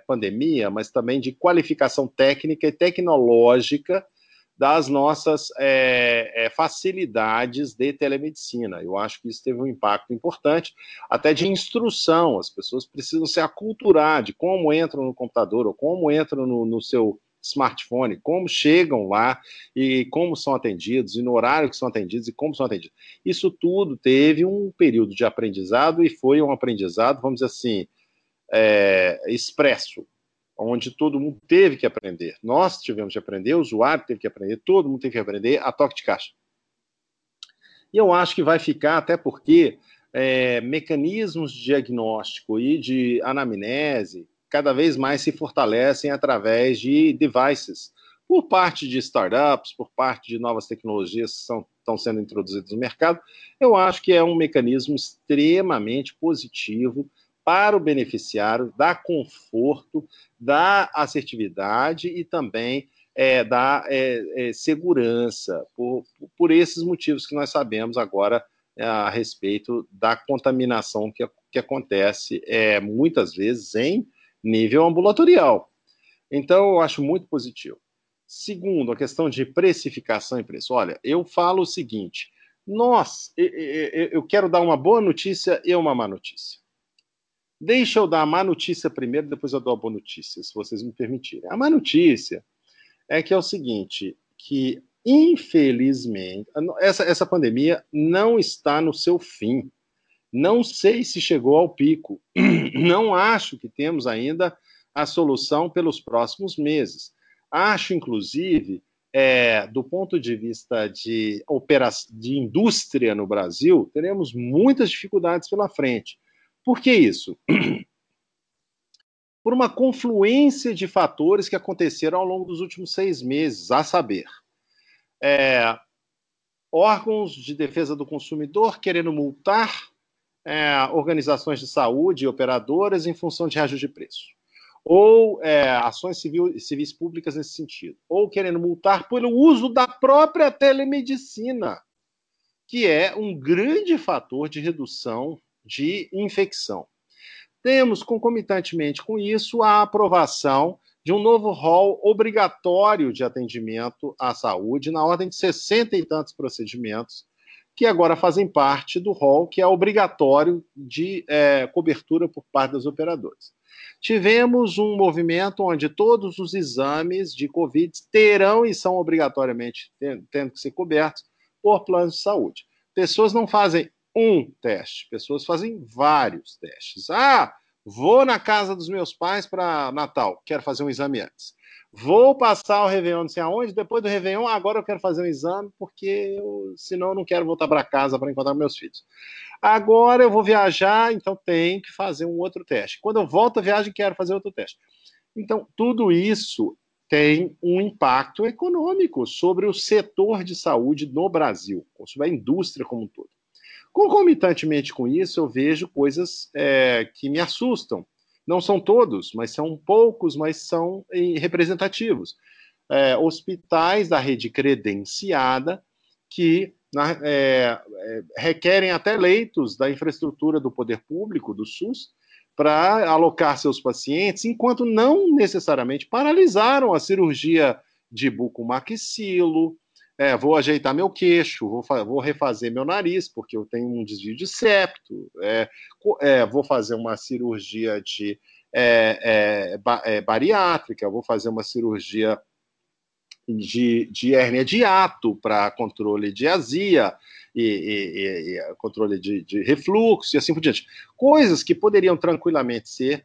Speaker 2: pandemia, mas também de qualificação técnica e tecnológica das nossas é, é, facilidades de telemedicina. Eu acho que isso teve um impacto importante, até de instrução. As pessoas precisam se aculturar de como entram no computador ou como entram no, no seu smartphone, como chegam lá e como são atendidos, e no horário que são atendidos e como são atendidos. Isso tudo teve um período de aprendizado e foi um aprendizado, vamos dizer assim, é, expresso onde todo mundo teve que aprender. Nós tivemos que aprender, o usuário teve que aprender, todo mundo teve que aprender a toque de caixa. E eu acho que vai ficar, até porque é, mecanismos de diagnóstico e de anamnese cada vez mais se fortalecem através de devices, por parte de startups, por parte de novas tecnologias que são, estão sendo introduzidas no mercado. Eu acho que é um mecanismo extremamente positivo para o beneficiário, dá conforto, dá assertividade e também é, dá é, é, segurança, por, por esses motivos que nós sabemos agora é, a respeito da contaminação que, que acontece é, muitas vezes em nível ambulatorial. Então, eu acho muito positivo. Segundo, a questão de precificação e preço. Olha, eu falo o seguinte: nós, eu quero dar uma boa notícia e uma má notícia. Deixa eu dar a má notícia primeiro, depois eu dou a boa notícia, se vocês me permitirem. A má notícia é que é o seguinte, que infelizmente essa, essa pandemia não está no seu fim. Não sei se chegou ao pico. Não acho que temos ainda a solução pelos próximos meses. Acho, inclusive, é, do ponto de vista de, de indústria no Brasil, teremos muitas dificuldades pela frente. Por que isso? Por uma confluência de fatores que aconteceram ao longo dos últimos seis meses, a saber, é, órgãos de defesa do consumidor querendo multar é, organizações de saúde e operadoras em função de reajuste de preço, ou é, ações civil, civis públicas nesse sentido, ou querendo multar pelo uso da própria telemedicina, que é um grande fator de redução de infecção. Temos, concomitantemente com isso, a aprovação de um novo rol obrigatório de atendimento à saúde, na ordem de 60 e tantos procedimentos, que agora fazem parte do rol que é obrigatório de é, cobertura por parte dos operadores. Tivemos um movimento onde todos os exames de Covid terão e são obrigatoriamente tendo que ser cobertos por planos de saúde. Pessoas não fazem um teste, pessoas fazem vários testes. Ah, vou na casa dos meus pais para Natal, quero fazer um exame antes. Vou passar o Réveillon não sei aonde, depois do Réveillon, agora eu quero fazer um exame, porque eu, senão eu não quero voltar para casa para encontrar meus filhos. Agora eu vou viajar, então tem que fazer um outro teste. Quando eu volto a viagem, quero fazer outro teste. Então, tudo isso tem um impacto econômico sobre o setor de saúde no Brasil, sobre a indústria como um todo. Concomitantemente com isso, eu vejo coisas é, que me assustam. Não são todos, mas são poucos, mas são representativos. É, hospitais da rede credenciada que é, é, requerem até leitos da infraestrutura do poder público, do SUS, para alocar seus pacientes, enquanto não necessariamente paralisaram a cirurgia de bucomaxilo, é, vou ajeitar meu queixo, vou, vou, refazer meu nariz, porque eu tenho um desvio de septo, é, é, vou fazer uma cirurgia de é, é, é, bariátrica, vou fazer uma cirurgia de, de hérnia de ato para controle de azia e, e, e controle de, de, refluxo e assim por diante. Coisas que poderiam tranquilamente ser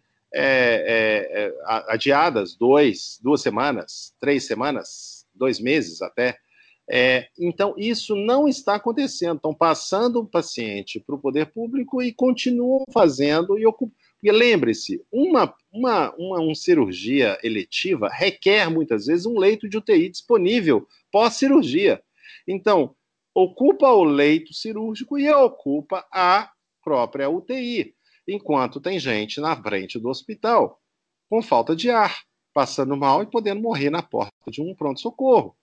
Speaker 2: adiadas dois, duas semanas, três semanas, dois meses até, é, então, isso não está acontecendo. Estão passando o paciente para o poder público e continuam fazendo e ocupando. E lembre-se, uma, uma, uma, uma cirurgia eletiva requer muitas vezes um leito de UTI disponível pós-cirurgia. Então, ocupa o leito cirúrgico e ocupa a própria UTI, enquanto tem gente na frente do hospital com falta de ar, passando mal e podendo morrer na porta de um pronto-socorro.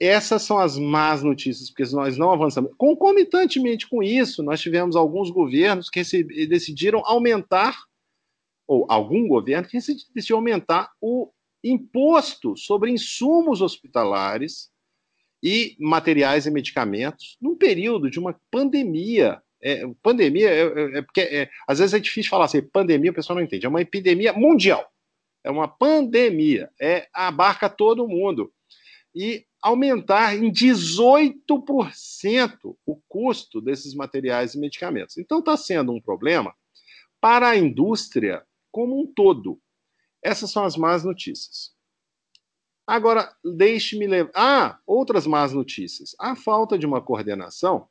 Speaker 2: Essas são as más notícias, porque nós não avançamos. Concomitantemente com isso, nós tivemos alguns governos que decidiram aumentar, ou algum governo que decidiu aumentar o imposto sobre insumos hospitalares e materiais e medicamentos num período de uma pandemia. É, pandemia, é, é, é porque é, às vezes é difícil falar assim, pandemia, o pessoal não entende, é uma epidemia mundial, é uma pandemia, é abarca todo mundo. E aumentar em 18% o custo desses materiais e medicamentos. Então está sendo um problema para a indústria como um todo. Essas são as más notícias. Agora, deixe-me levar. Ah, outras más notícias. A falta de uma coordenação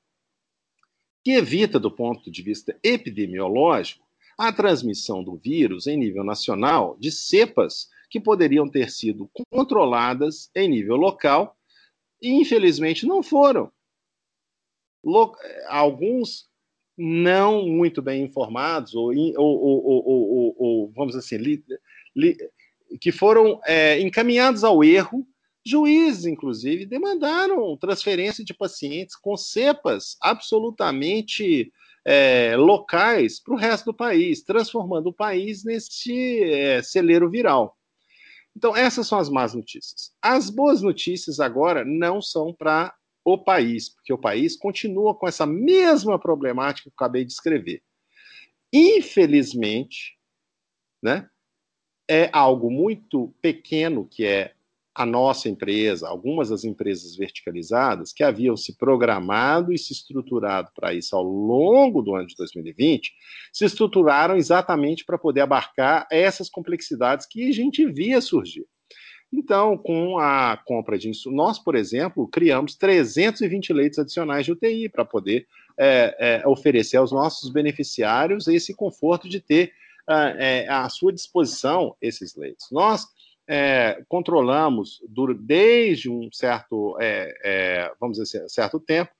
Speaker 2: que evita, do ponto de vista epidemiológico, a transmissão do vírus em nível nacional de cepas que poderiam ter sido controladas em nível local e, infelizmente, não foram. Alguns não muito bem informados, ou, ou, ou, ou vamos assim, li, li, que foram é, encaminhados ao erro. Juízes, inclusive, demandaram transferência de pacientes com cepas absolutamente é, locais para o resto do país, transformando o país neste é, celeiro viral. Então, essas são as más notícias. As boas notícias agora não são para o país, porque o país continua com essa mesma problemática que eu acabei de escrever. Infelizmente, né, é algo muito pequeno que é a nossa empresa, algumas das empresas verticalizadas que haviam se programado e se estruturado para isso ao longo do ano de 2020, se estruturaram exatamente para poder abarcar essas complexidades que a gente via surgir. Então, com a compra de insumos, nós, por exemplo, criamos 320 leitos adicionais de UTI para poder é, é, oferecer aos nossos beneficiários esse conforto de ter é, à sua disposição esses leitos. Nós é, controlamos desde um certo, é, é, vamos dizer assim, certo tempo,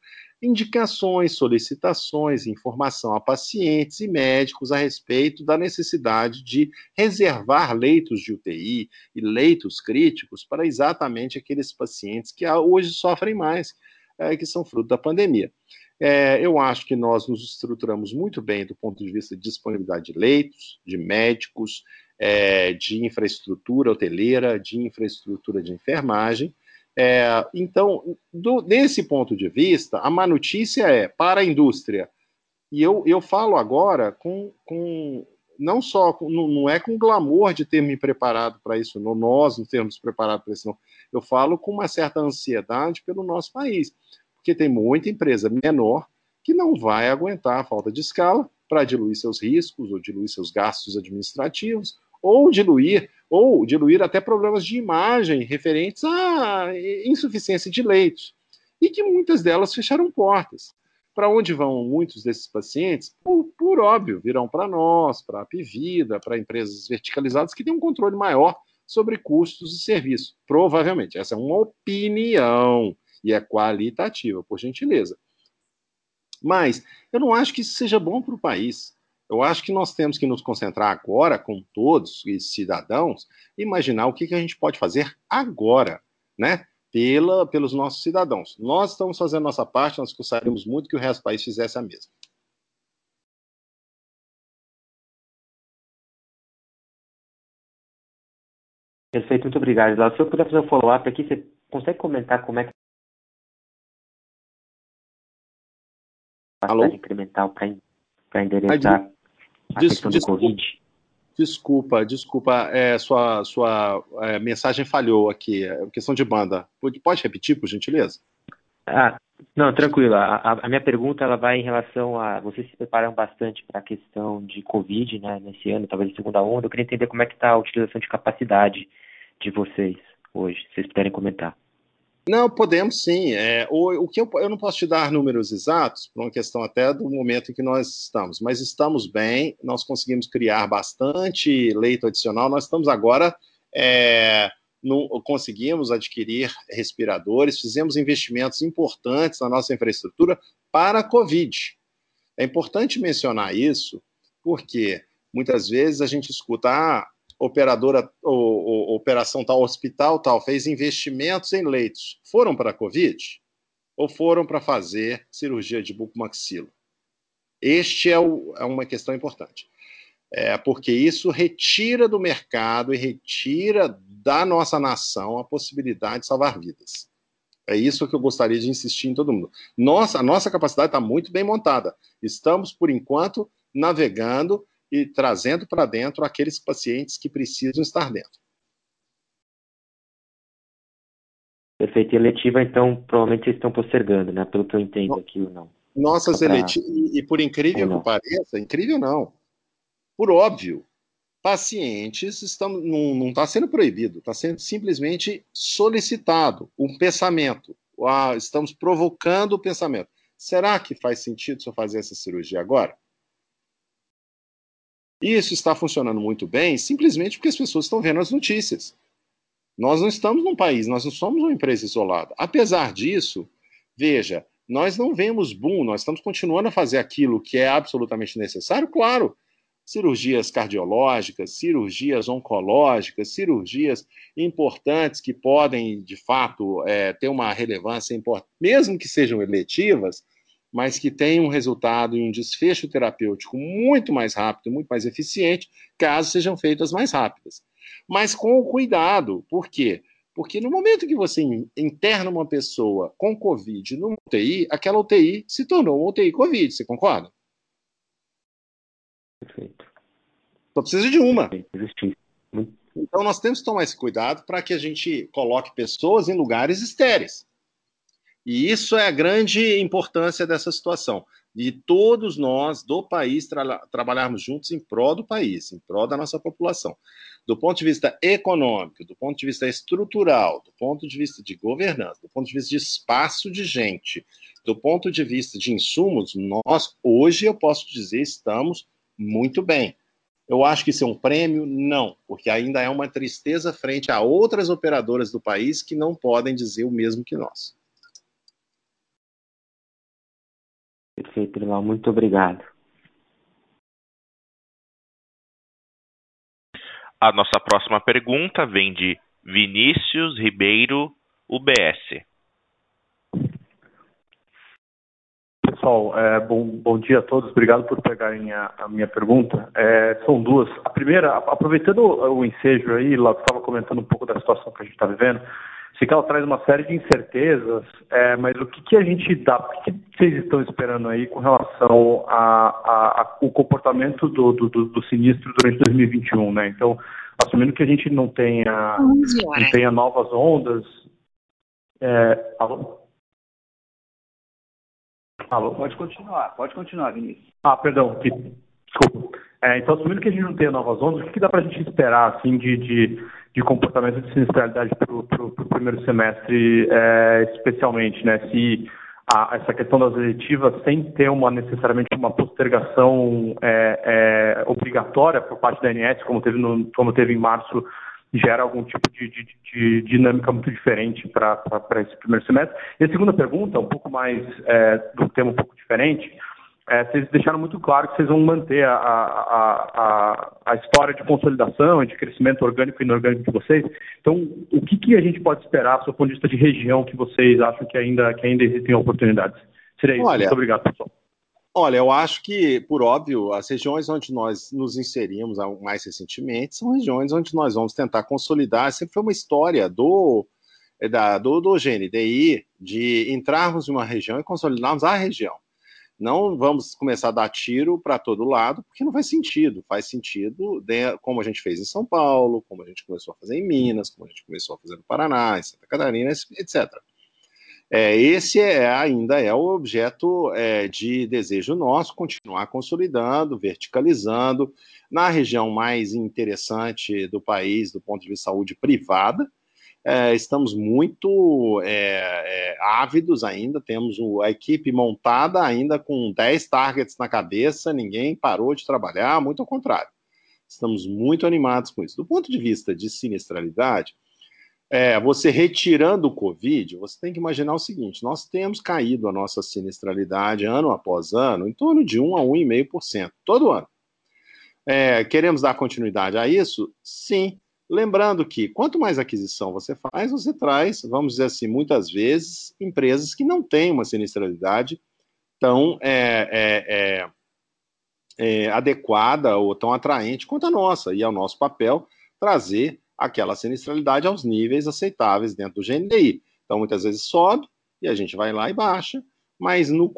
Speaker 2: indicações, solicitações, informação a pacientes e médicos a respeito da necessidade de reservar leitos de UTI e leitos críticos para exatamente aqueles pacientes que hoje sofrem mais, é, que são fruto da pandemia. É, eu acho que nós nos estruturamos muito bem do ponto de vista de disponibilidade de leitos, de médicos, é, de infraestrutura hoteleira, de infraestrutura de enfermagem. É, então, do, desse ponto de vista, a má notícia é para a indústria. E eu, eu falo agora com, com não só, não, é com glamour de ter me preparado para isso, não, nós não termos preparado para isso, não. Eu falo com uma certa ansiedade pelo nosso país, porque tem muita empresa menor que não vai aguentar a falta de escala para diluir seus riscos ou diluir seus gastos administrativos ou diluir, ou diluir até problemas de imagem referentes à insuficiência de leitos, e que muitas delas fecharam portas. Para onde vão muitos desses pacientes? Por, por óbvio, virão para nós, para a Pivida, para empresas verticalizadas que têm um controle maior sobre custos e serviços. Provavelmente. Essa é uma opinião e é qualitativa, por gentileza. Mas eu não acho que isso seja bom para o país. Eu acho que nós temos que nos concentrar agora, com todos os cidadãos, imaginar o que, que a gente pode fazer agora, né? Pela, pelos nossos cidadãos. Nós estamos fazendo nossa parte, nós gostaríamos muito que o resto do país fizesse a mesma.
Speaker 5: Perfeito, muito obrigado. Se eu puder fazer um follow-up aqui, você consegue comentar como é que
Speaker 2: Alô?
Speaker 5: incremental para endereçar a Des, questão do desculpa, Covid?
Speaker 2: Desculpa, desculpa, é, sua, sua é, mensagem falhou aqui, é questão de banda. Pode, pode repetir, por gentileza?
Speaker 5: Ah, não, tranquilo. A, a, minha pergunta ela vai em relação a vocês se preparam bastante para a questão de Covid, né, nesse ano, talvez segunda onda. Eu queria entender como é que está a utilização de capacidade de vocês hoje, se vocês puderem comentar.
Speaker 2: Não, podemos sim. É, o, o que eu, eu não posso te dar números exatos, por uma questão até do momento em que nós estamos, mas estamos bem, nós conseguimos criar bastante leito adicional, nós estamos agora. É, no, conseguimos adquirir respiradores, fizemos investimentos importantes na nossa infraestrutura para a Covid. É importante mencionar isso, porque muitas vezes a gente escuta, ah, operadora, ou, ou, operação tal, hospital tal, fez investimentos em leitos, foram para a Covid ou foram para fazer cirurgia de bucomaxilo? Este é, o, é uma questão importante. É, porque isso retira do mercado e retira da nossa nação a possibilidade de salvar vidas. É isso que eu gostaria de insistir em todo mundo. Nossa, a nossa capacidade está muito bem montada. Estamos, por enquanto, navegando e trazendo para dentro aqueles pacientes que precisam estar dentro.
Speaker 5: Perfeito. E eletiva, então, provavelmente vocês estão postergando, né? Pelo que eu entendo aqui ou não.
Speaker 2: Nossas pra... eletivas, e por incrível que pareça, incrível não, por óbvio, pacientes estão, não está sendo proibido, está sendo simplesmente solicitado um pensamento. Ah, estamos provocando o pensamento. Será que faz sentido se eu fazer essa cirurgia agora? Isso está funcionando muito bem simplesmente porque as pessoas estão vendo as notícias. Nós não estamos num país, nós não somos uma empresa isolada. Apesar disso, veja, nós não vemos boom, nós estamos continuando a fazer aquilo que é absolutamente necessário, claro. Cirurgias cardiológicas, cirurgias oncológicas, cirurgias importantes que podem, de fato, é, ter uma relevância importante, mesmo que sejam eletivas, mas que tem um resultado e um desfecho terapêutico muito mais rápido, muito mais eficiente, caso sejam feitas mais rápidas. Mas com cuidado, por quê? Porque no momento que você interna uma pessoa com Covid numa UTI, aquela UTI se tornou uma UTI Covid, você concorda?
Speaker 5: Perfeito.
Speaker 2: Só precisa de uma. Então nós temos que tomar esse cuidado para que a gente coloque pessoas em lugares estéreis. E isso é a grande importância dessa situação, de todos nós do país tra trabalharmos juntos em prol do país, em prol da nossa população. Do ponto de vista econômico, do ponto de vista estrutural, do ponto de vista de governança, do ponto de vista de espaço de gente, do ponto de vista de insumos, nós hoje eu posso dizer estamos muito bem. Eu acho que isso é um prêmio? Não, porque ainda é uma tristeza frente a outras operadoras do país que não podem dizer o mesmo que nós.
Speaker 5: Perfeito, Irmão. Muito obrigado.
Speaker 1: A nossa próxima pergunta vem de Vinícius Ribeiro, UBS.
Speaker 6: Pessoal, é, bom, bom dia a todos. Obrigado por pegarem a, a minha pergunta. É, são duas. A primeira, aproveitando o ensejo aí, lá estava comentando um pouco da situação que a gente está vivendo. Sei que ela traz uma série de incertezas, é, mas o que, que a gente dá, o que, que, vocês estão esperando aí com relação ao comportamento do, do, do, sinistro durante 2021, né? Então, assumindo que a gente não tenha, não tenha novas ondas. É, alô?
Speaker 3: Alô? Pode continuar, pode continuar, Vinícius.
Speaker 6: Ah, perdão, desculpa. É, então, assumindo que a gente não tenha novas ondas, o que, dá para a gente esperar assim, de, de de comportamento de sinistralidade para o primeiro semestre, é, especialmente, né? Se a, essa questão das eletivas, sem ter uma necessariamente uma postergação é, é, obrigatória por parte da ANS, como teve, no, como teve em março, gera algum tipo de, de, de dinâmica muito diferente para esse primeiro semestre. E a segunda pergunta, um pouco mais é, do tema um pouco diferente, é, vocês deixaram muito claro que vocês vão manter a, a, a, a, história de consolidação e de crescimento orgânico e inorgânico de vocês. Então, o que, que a gente pode esperar, do ponto de vista de região, que vocês acham que ainda, que ainda existem oportunidades? Seria isso. Olha, muito obrigado, pessoal.
Speaker 2: Olha, eu acho que, por óbvio, as regiões onde nós nos inserimos mais recentemente são regiões onde nós vamos tentar consolidar. Sempre foi uma história do, da, do, do GNDI de entrarmos em uma região e consolidarmos a região. Não vamos começar a dar tiro para todo lado, porque não faz sentido. Faz sentido, como a gente fez em São Paulo, como a gente começou a fazer em Minas, como a gente começou a fazer no Paraná, em Santa Catarina, etc. É, esse é, ainda é o objeto é, de desejo nosso, continuar consolidando, verticalizando, na região mais interessante do país, do ponto de vista de saúde privada, é, estamos muito é, é, ávidos ainda, temos a equipe montada ainda com 10 targets na cabeça, ninguém parou de trabalhar, muito ao contrário. Estamos muito animados com isso. Do ponto de vista de sinistralidade, é, você retirando o Covid, você tem que imaginar o seguinte: nós temos caído a nossa sinistralidade ano após ano em torno de 1 a 1,5%, todo ano. É, queremos dar continuidade a isso? Sim. Lembrando que quanto mais aquisição você faz, você traz, vamos dizer assim, muitas vezes, empresas que não têm uma sinistralidade tão é, é, é, é adequada ou tão atraente quanto a nossa. E é o nosso papel trazer aquela sinistralidade aos níveis aceitáveis dentro do GNDI. Então, muitas vezes sobe e a gente vai lá e baixa, mas no,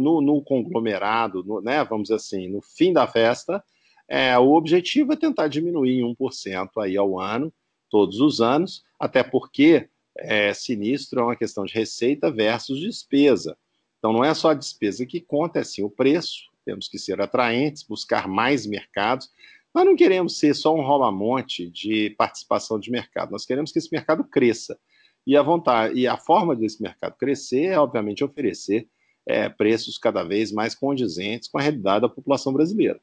Speaker 2: no, no conglomerado, no, né, vamos dizer assim, no fim da festa, é, o objetivo é tentar diminuir em 1% aí ao ano, todos os anos, até porque é, sinistro é uma questão de receita versus despesa. Então, não é só a despesa que conta, é sim o preço. Temos que ser atraentes, buscar mais mercados. Nós não queremos ser só um rola-monte de participação de mercado, nós queremos que esse mercado cresça. E a vontade e a forma desse mercado crescer é, obviamente, oferecer é, preços cada vez mais condizentes com a realidade da população brasileira.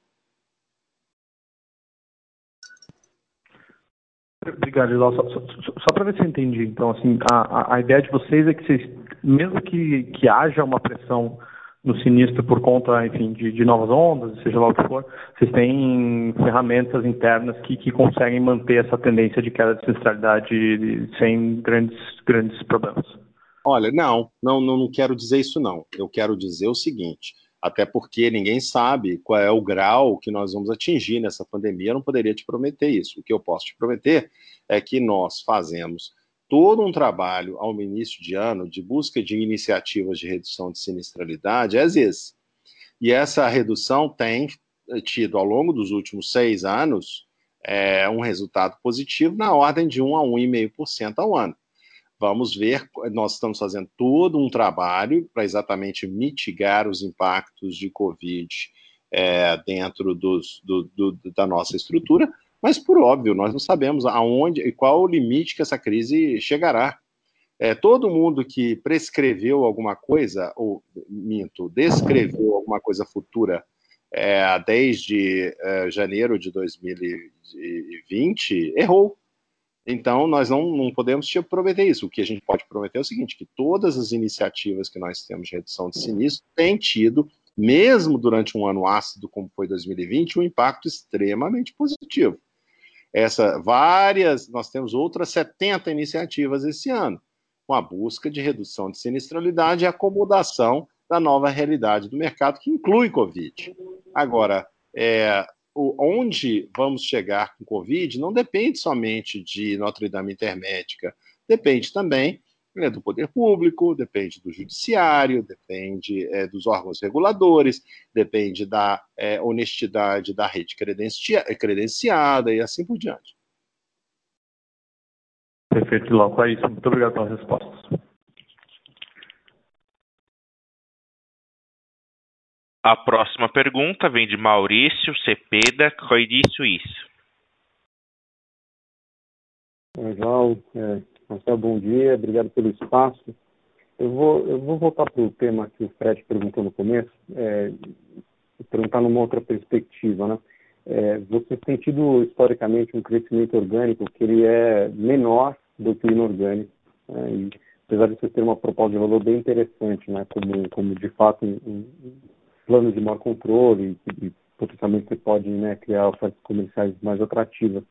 Speaker 6: Obrigado, Lidal. Só, só, só para ver se eu entendi. Então, assim, a, a ideia de vocês é que vocês, mesmo que, que haja uma pressão no sinistro por conta, enfim, de, de, novas ondas, seja lá o que for, vocês têm ferramentas internas que, que conseguem manter essa tendência de queda de sinistralidade sem grandes, grandes problemas.
Speaker 2: Olha, não, não, não quero dizer isso não. Eu quero dizer o seguinte, até porque ninguém sabe qual é o grau que nós vamos atingir nessa pandemia, eu não poderia te prometer isso. O que eu posso te prometer é que nós fazemos todo um trabalho ao início de ano de busca de iniciativas de redução de sinistralidade, às vezes. E essa redução tem tido, ao longo dos últimos seis anos, é, um resultado positivo na ordem de 1 a 1,5% ao ano. Vamos ver, nós estamos fazendo todo um trabalho para exatamente mitigar os impactos de Covid é, dentro dos, do, do, da nossa estrutura, mas, por óbvio, nós não sabemos aonde e qual o limite que essa crise chegará. É, todo mundo que prescreveu alguma coisa, ou minto, descreveu alguma coisa futura é, desde é, janeiro de 2020, errou. Então, nós não, não podemos te prometer isso. O que a gente pode prometer é o seguinte: que todas as iniciativas que nós temos de redução de sinistro têm tido, mesmo durante um ano ácido como foi 2020, um impacto extremamente positivo essa várias, nós temos outras 70 iniciativas esse ano, com a busca de redução de sinistralidade e acomodação da nova realidade do mercado, que inclui Covid. Agora, é, onde vamos chegar com Covid não depende somente de Notre Dame Intermédica, depende também né, do poder público, depende do judiciário, depende é, dos órgãos reguladores, depende da é, honestidade da rede credenciada e assim por diante.
Speaker 6: Perfeito, Glauco. É isso. Muito obrigado pelas respostas.
Speaker 1: A próxima pergunta vem de Maurício Cepeda, Credit Suisse.
Speaker 7: Legal. É, Marcelo, bom dia, obrigado pelo espaço. Eu vou, eu vou voltar para o tema que o Fred perguntou no começo, é, perguntar numa outra perspectiva, né? É, você tem tido historicamente um crescimento orgânico que ele é menor do que o inorgânico, né? e, apesar de você ter uma proposta de valor bem interessante, né? Como, como de fato um, plano de maior controle e, e potencialmente você pode né, criar ofertas comerciais mais atrativas.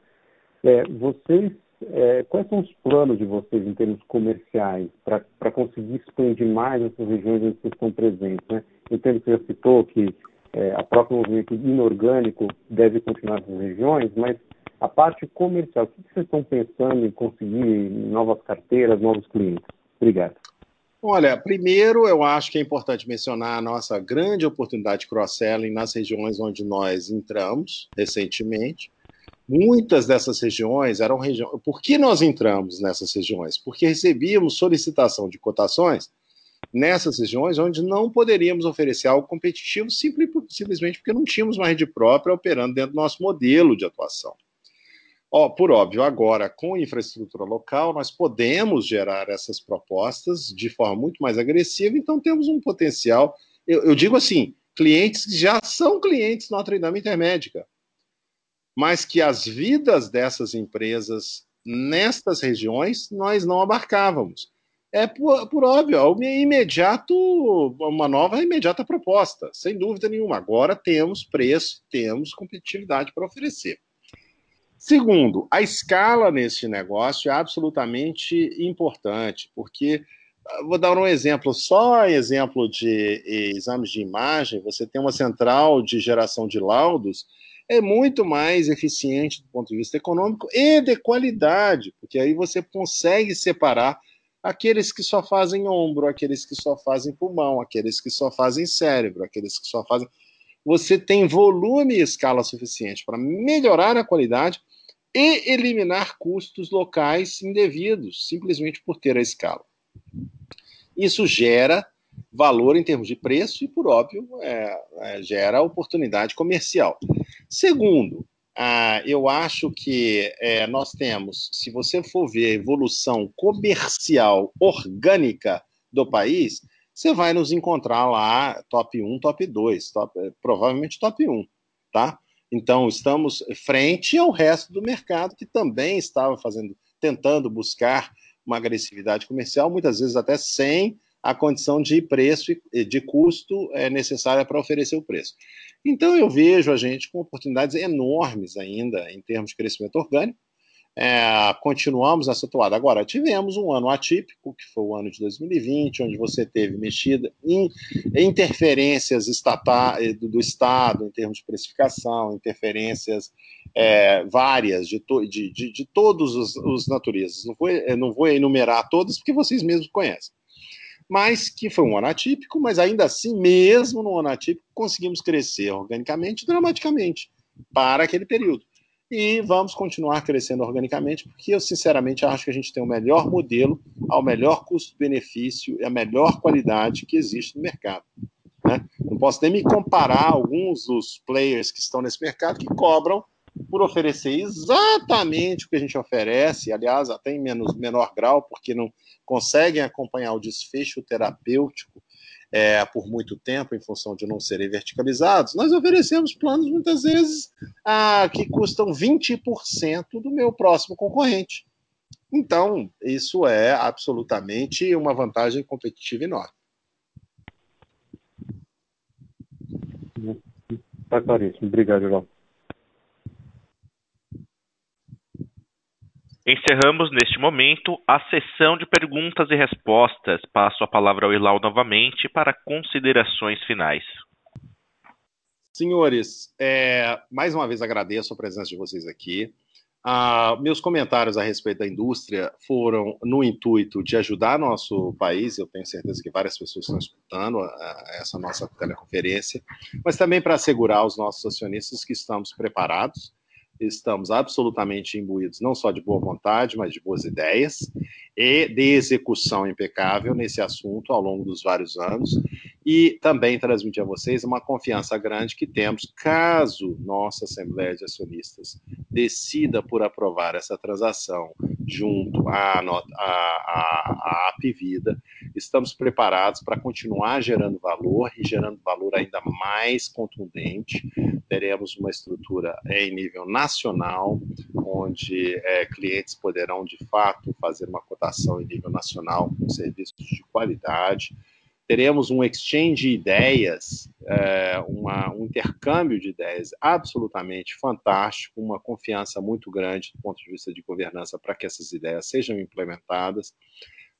Speaker 7: É, vocês é, quais são os planos de vocês em termos comerciais para conseguir expandir mais essas regiões onde vocês estão presentes? Né? Entendo que você já citou que é, a própria movimento inorgânico deve continuar nessas regiões, mas a parte comercial, o que vocês estão pensando em conseguir novas carteiras, novos clientes? Obrigado.
Speaker 2: Olha, primeiro eu acho que é importante mencionar a nossa grande oportunidade de cross-selling nas regiões onde nós entramos recentemente. Muitas dessas regiões eram regiões. Por que nós entramos nessas regiões? Porque recebíamos solicitação de cotações nessas regiões onde não poderíamos oferecer algo competitivo simplesmente porque não tínhamos uma rede própria operando dentro do nosso modelo de atuação. Por óbvio, agora, com infraestrutura local, nós podemos gerar essas propostas de forma muito mais agressiva, então temos um potencial. Eu, eu digo assim: clientes que já são clientes Notre Dame Intermédica mas que as vidas dessas empresas nestas regiões nós não abarcávamos. é por, por óbvio, é imediato, uma nova imediata proposta, sem dúvida nenhuma. Agora temos preço, temos competitividade para oferecer. Segundo, a escala nesse negócio é absolutamente importante, porque ah, vou dar um exemplo, só exemplo de exames de imagem, você tem uma central de geração de laudos, é muito mais eficiente do ponto de vista econômico e de qualidade, porque aí você consegue separar aqueles que só fazem ombro, aqueles que só fazem pulmão, aqueles que só fazem cérebro, aqueles que só fazem. Você tem volume e escala suficiente para melhorar a qualidade e eliminar custos locais indevidos, simplesmente por ter a escala. Isso gera valor em termos de preço e, por óbvio, é, é, gera oportunidade comercial. Segundo, ah, eu acho que é, nós temos, se você for ver a evolução comercial orgânica do país, você vai nos encontrar lá top 1, top 2, top, provavelmente top 1, tá? Então, estamos frente ao resto do mercado que também estava fazendo, tentando buscar uma agressividade comercial, muitas vezes até sem a condição de preço e de custo é, necessária para oferecer o preço. Então, eu vejo a gente com oportunidades enormes ainda em termos de crescimento orgânico. É, continuamos nessa toada. Agora, tivemos um ano atípico, que foi o ano de 2020, onde você teve mexida em interferências estatais, do, do Estado em termos de precificação, interferências é, várias de, to, de, de, de, todos os, os naturezas. Não vou, não vou enumerar todas, porque vocês mesmos conhecem mas que foi um ano atípico, mas ainda assim, mesmo no ano atípico, conseguimos crescer organicamente dramaticamente para aquele período. E vamos continuar crescendo organicamente, porque eu sinceramente acho que a gente tem o melhor modelo, ao melhor custo-benefício e a melhor qualidade que existe no mercado. Né? Não posso nem me comparar a alguns dos players que estão nesse mercado que cobram por oferecer exatamente o que a gente oferece, aliás, até em menos, menor grau, porque não conseguem acompanhar o desfecho terapêutico é, por muito tempo, em função de não serem verticalizados, nós oferecemos planos, muitas vezes, ah, que custam 20% do meu próximo concorrente. Então, isso é absolutamente uma vantagem competitiva enorme.
Speaker 7: Está claríssimo. Obrigado, Geraldo.
Speaker 1: Encerramos neste momento a sessão de perguntas e respostas. Passo a palavra ao Ilau novamente para considerações finais.
Speaker 2: Senhores, é, mais uma vez agradeço a presença de vocês aqui. Ah, meus comentários a respeito da indústria foram no intuito de ajudar nosso país, eu tenho certeza que várias pessoas estão escutando ah, essa nossa teleconferência, mas também para assegurar aos nossos acionistas que estamos preparados estamos absolutamente imbuídos não só de boa vontade, mas de boas ideias e de execução impecável nesse assunto ao longo dos vários anos e também transmitir a vocês uma confiança grande que temos caso nossa Assembleia de Acionistas decida por aprovar essa transação junto à, à, à, à Apivida, estamos preparados para continuar gerando valor e gerando valor ainda mais contundente. Teremos uma estrutura em nível nacional, onde é, clientes poderão de fato fazer uma cotação em nível nacional com serviços de qualidade teremos um exchange de ideias, é, uma, um intercâmbio de ideias absolutamente fantástico, uma confiança muito grande do ponto de vista de governança para que essas ideias sejam implementadas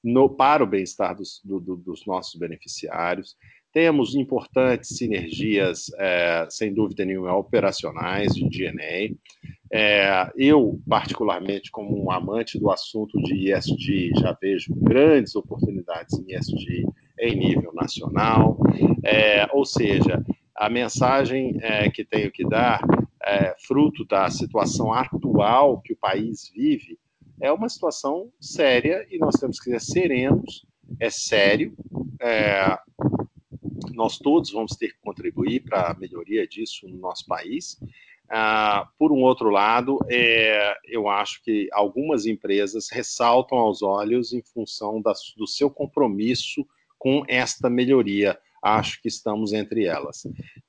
Speaker 2: no, para o bem-estar dos, do, dos nossos beneficiários. Temos importantes sinergias, é, sem dúvida nenhuma, operacionais de DNA. É, eu, particularmente, como um amante do assunto de ESG, já vejo grandes oportunidades em ESG em nível nacional, é, ou seja, a mensagem é, que tenho que dar, é, fruto da situação atual que o país vive, é uma situação séria e nós temos que ser serenos, é sério, é, nós todos vamos ter que contribuir para a melhoria disso no nosso país. Ah, por um outro lado, é, eu acho que algumas empresas ressaltam aos olhos em função da, do seu compromisso com esta melhoria. Acho que estamos entre elas.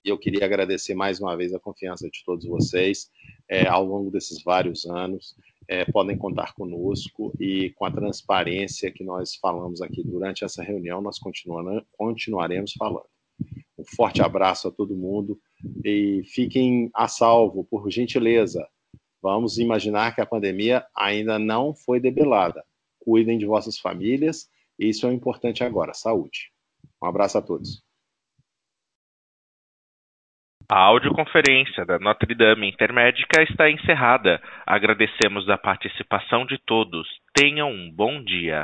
Speaker 2: E eu queria agradecer mais uma vez a confiança de todos vocês é, ao longo desses vários anos é, podem contar conosco e com a transparência que nós falamos aqui durante essa reunião, nós continuaremos falando. Um forte abraço a todo mundo e fiquem a salvo, por gentileza. Vamos imaginar que a pandemia ainda não foi debelada. Cuidem de vossas famílias, isso é o importante agora, saúde. Um abraço a todos.
Speaker 1: A audioconferência da Notre Dame Intermédica está encerrada. Agradecemos a participação de todos. Tenham um bom dia.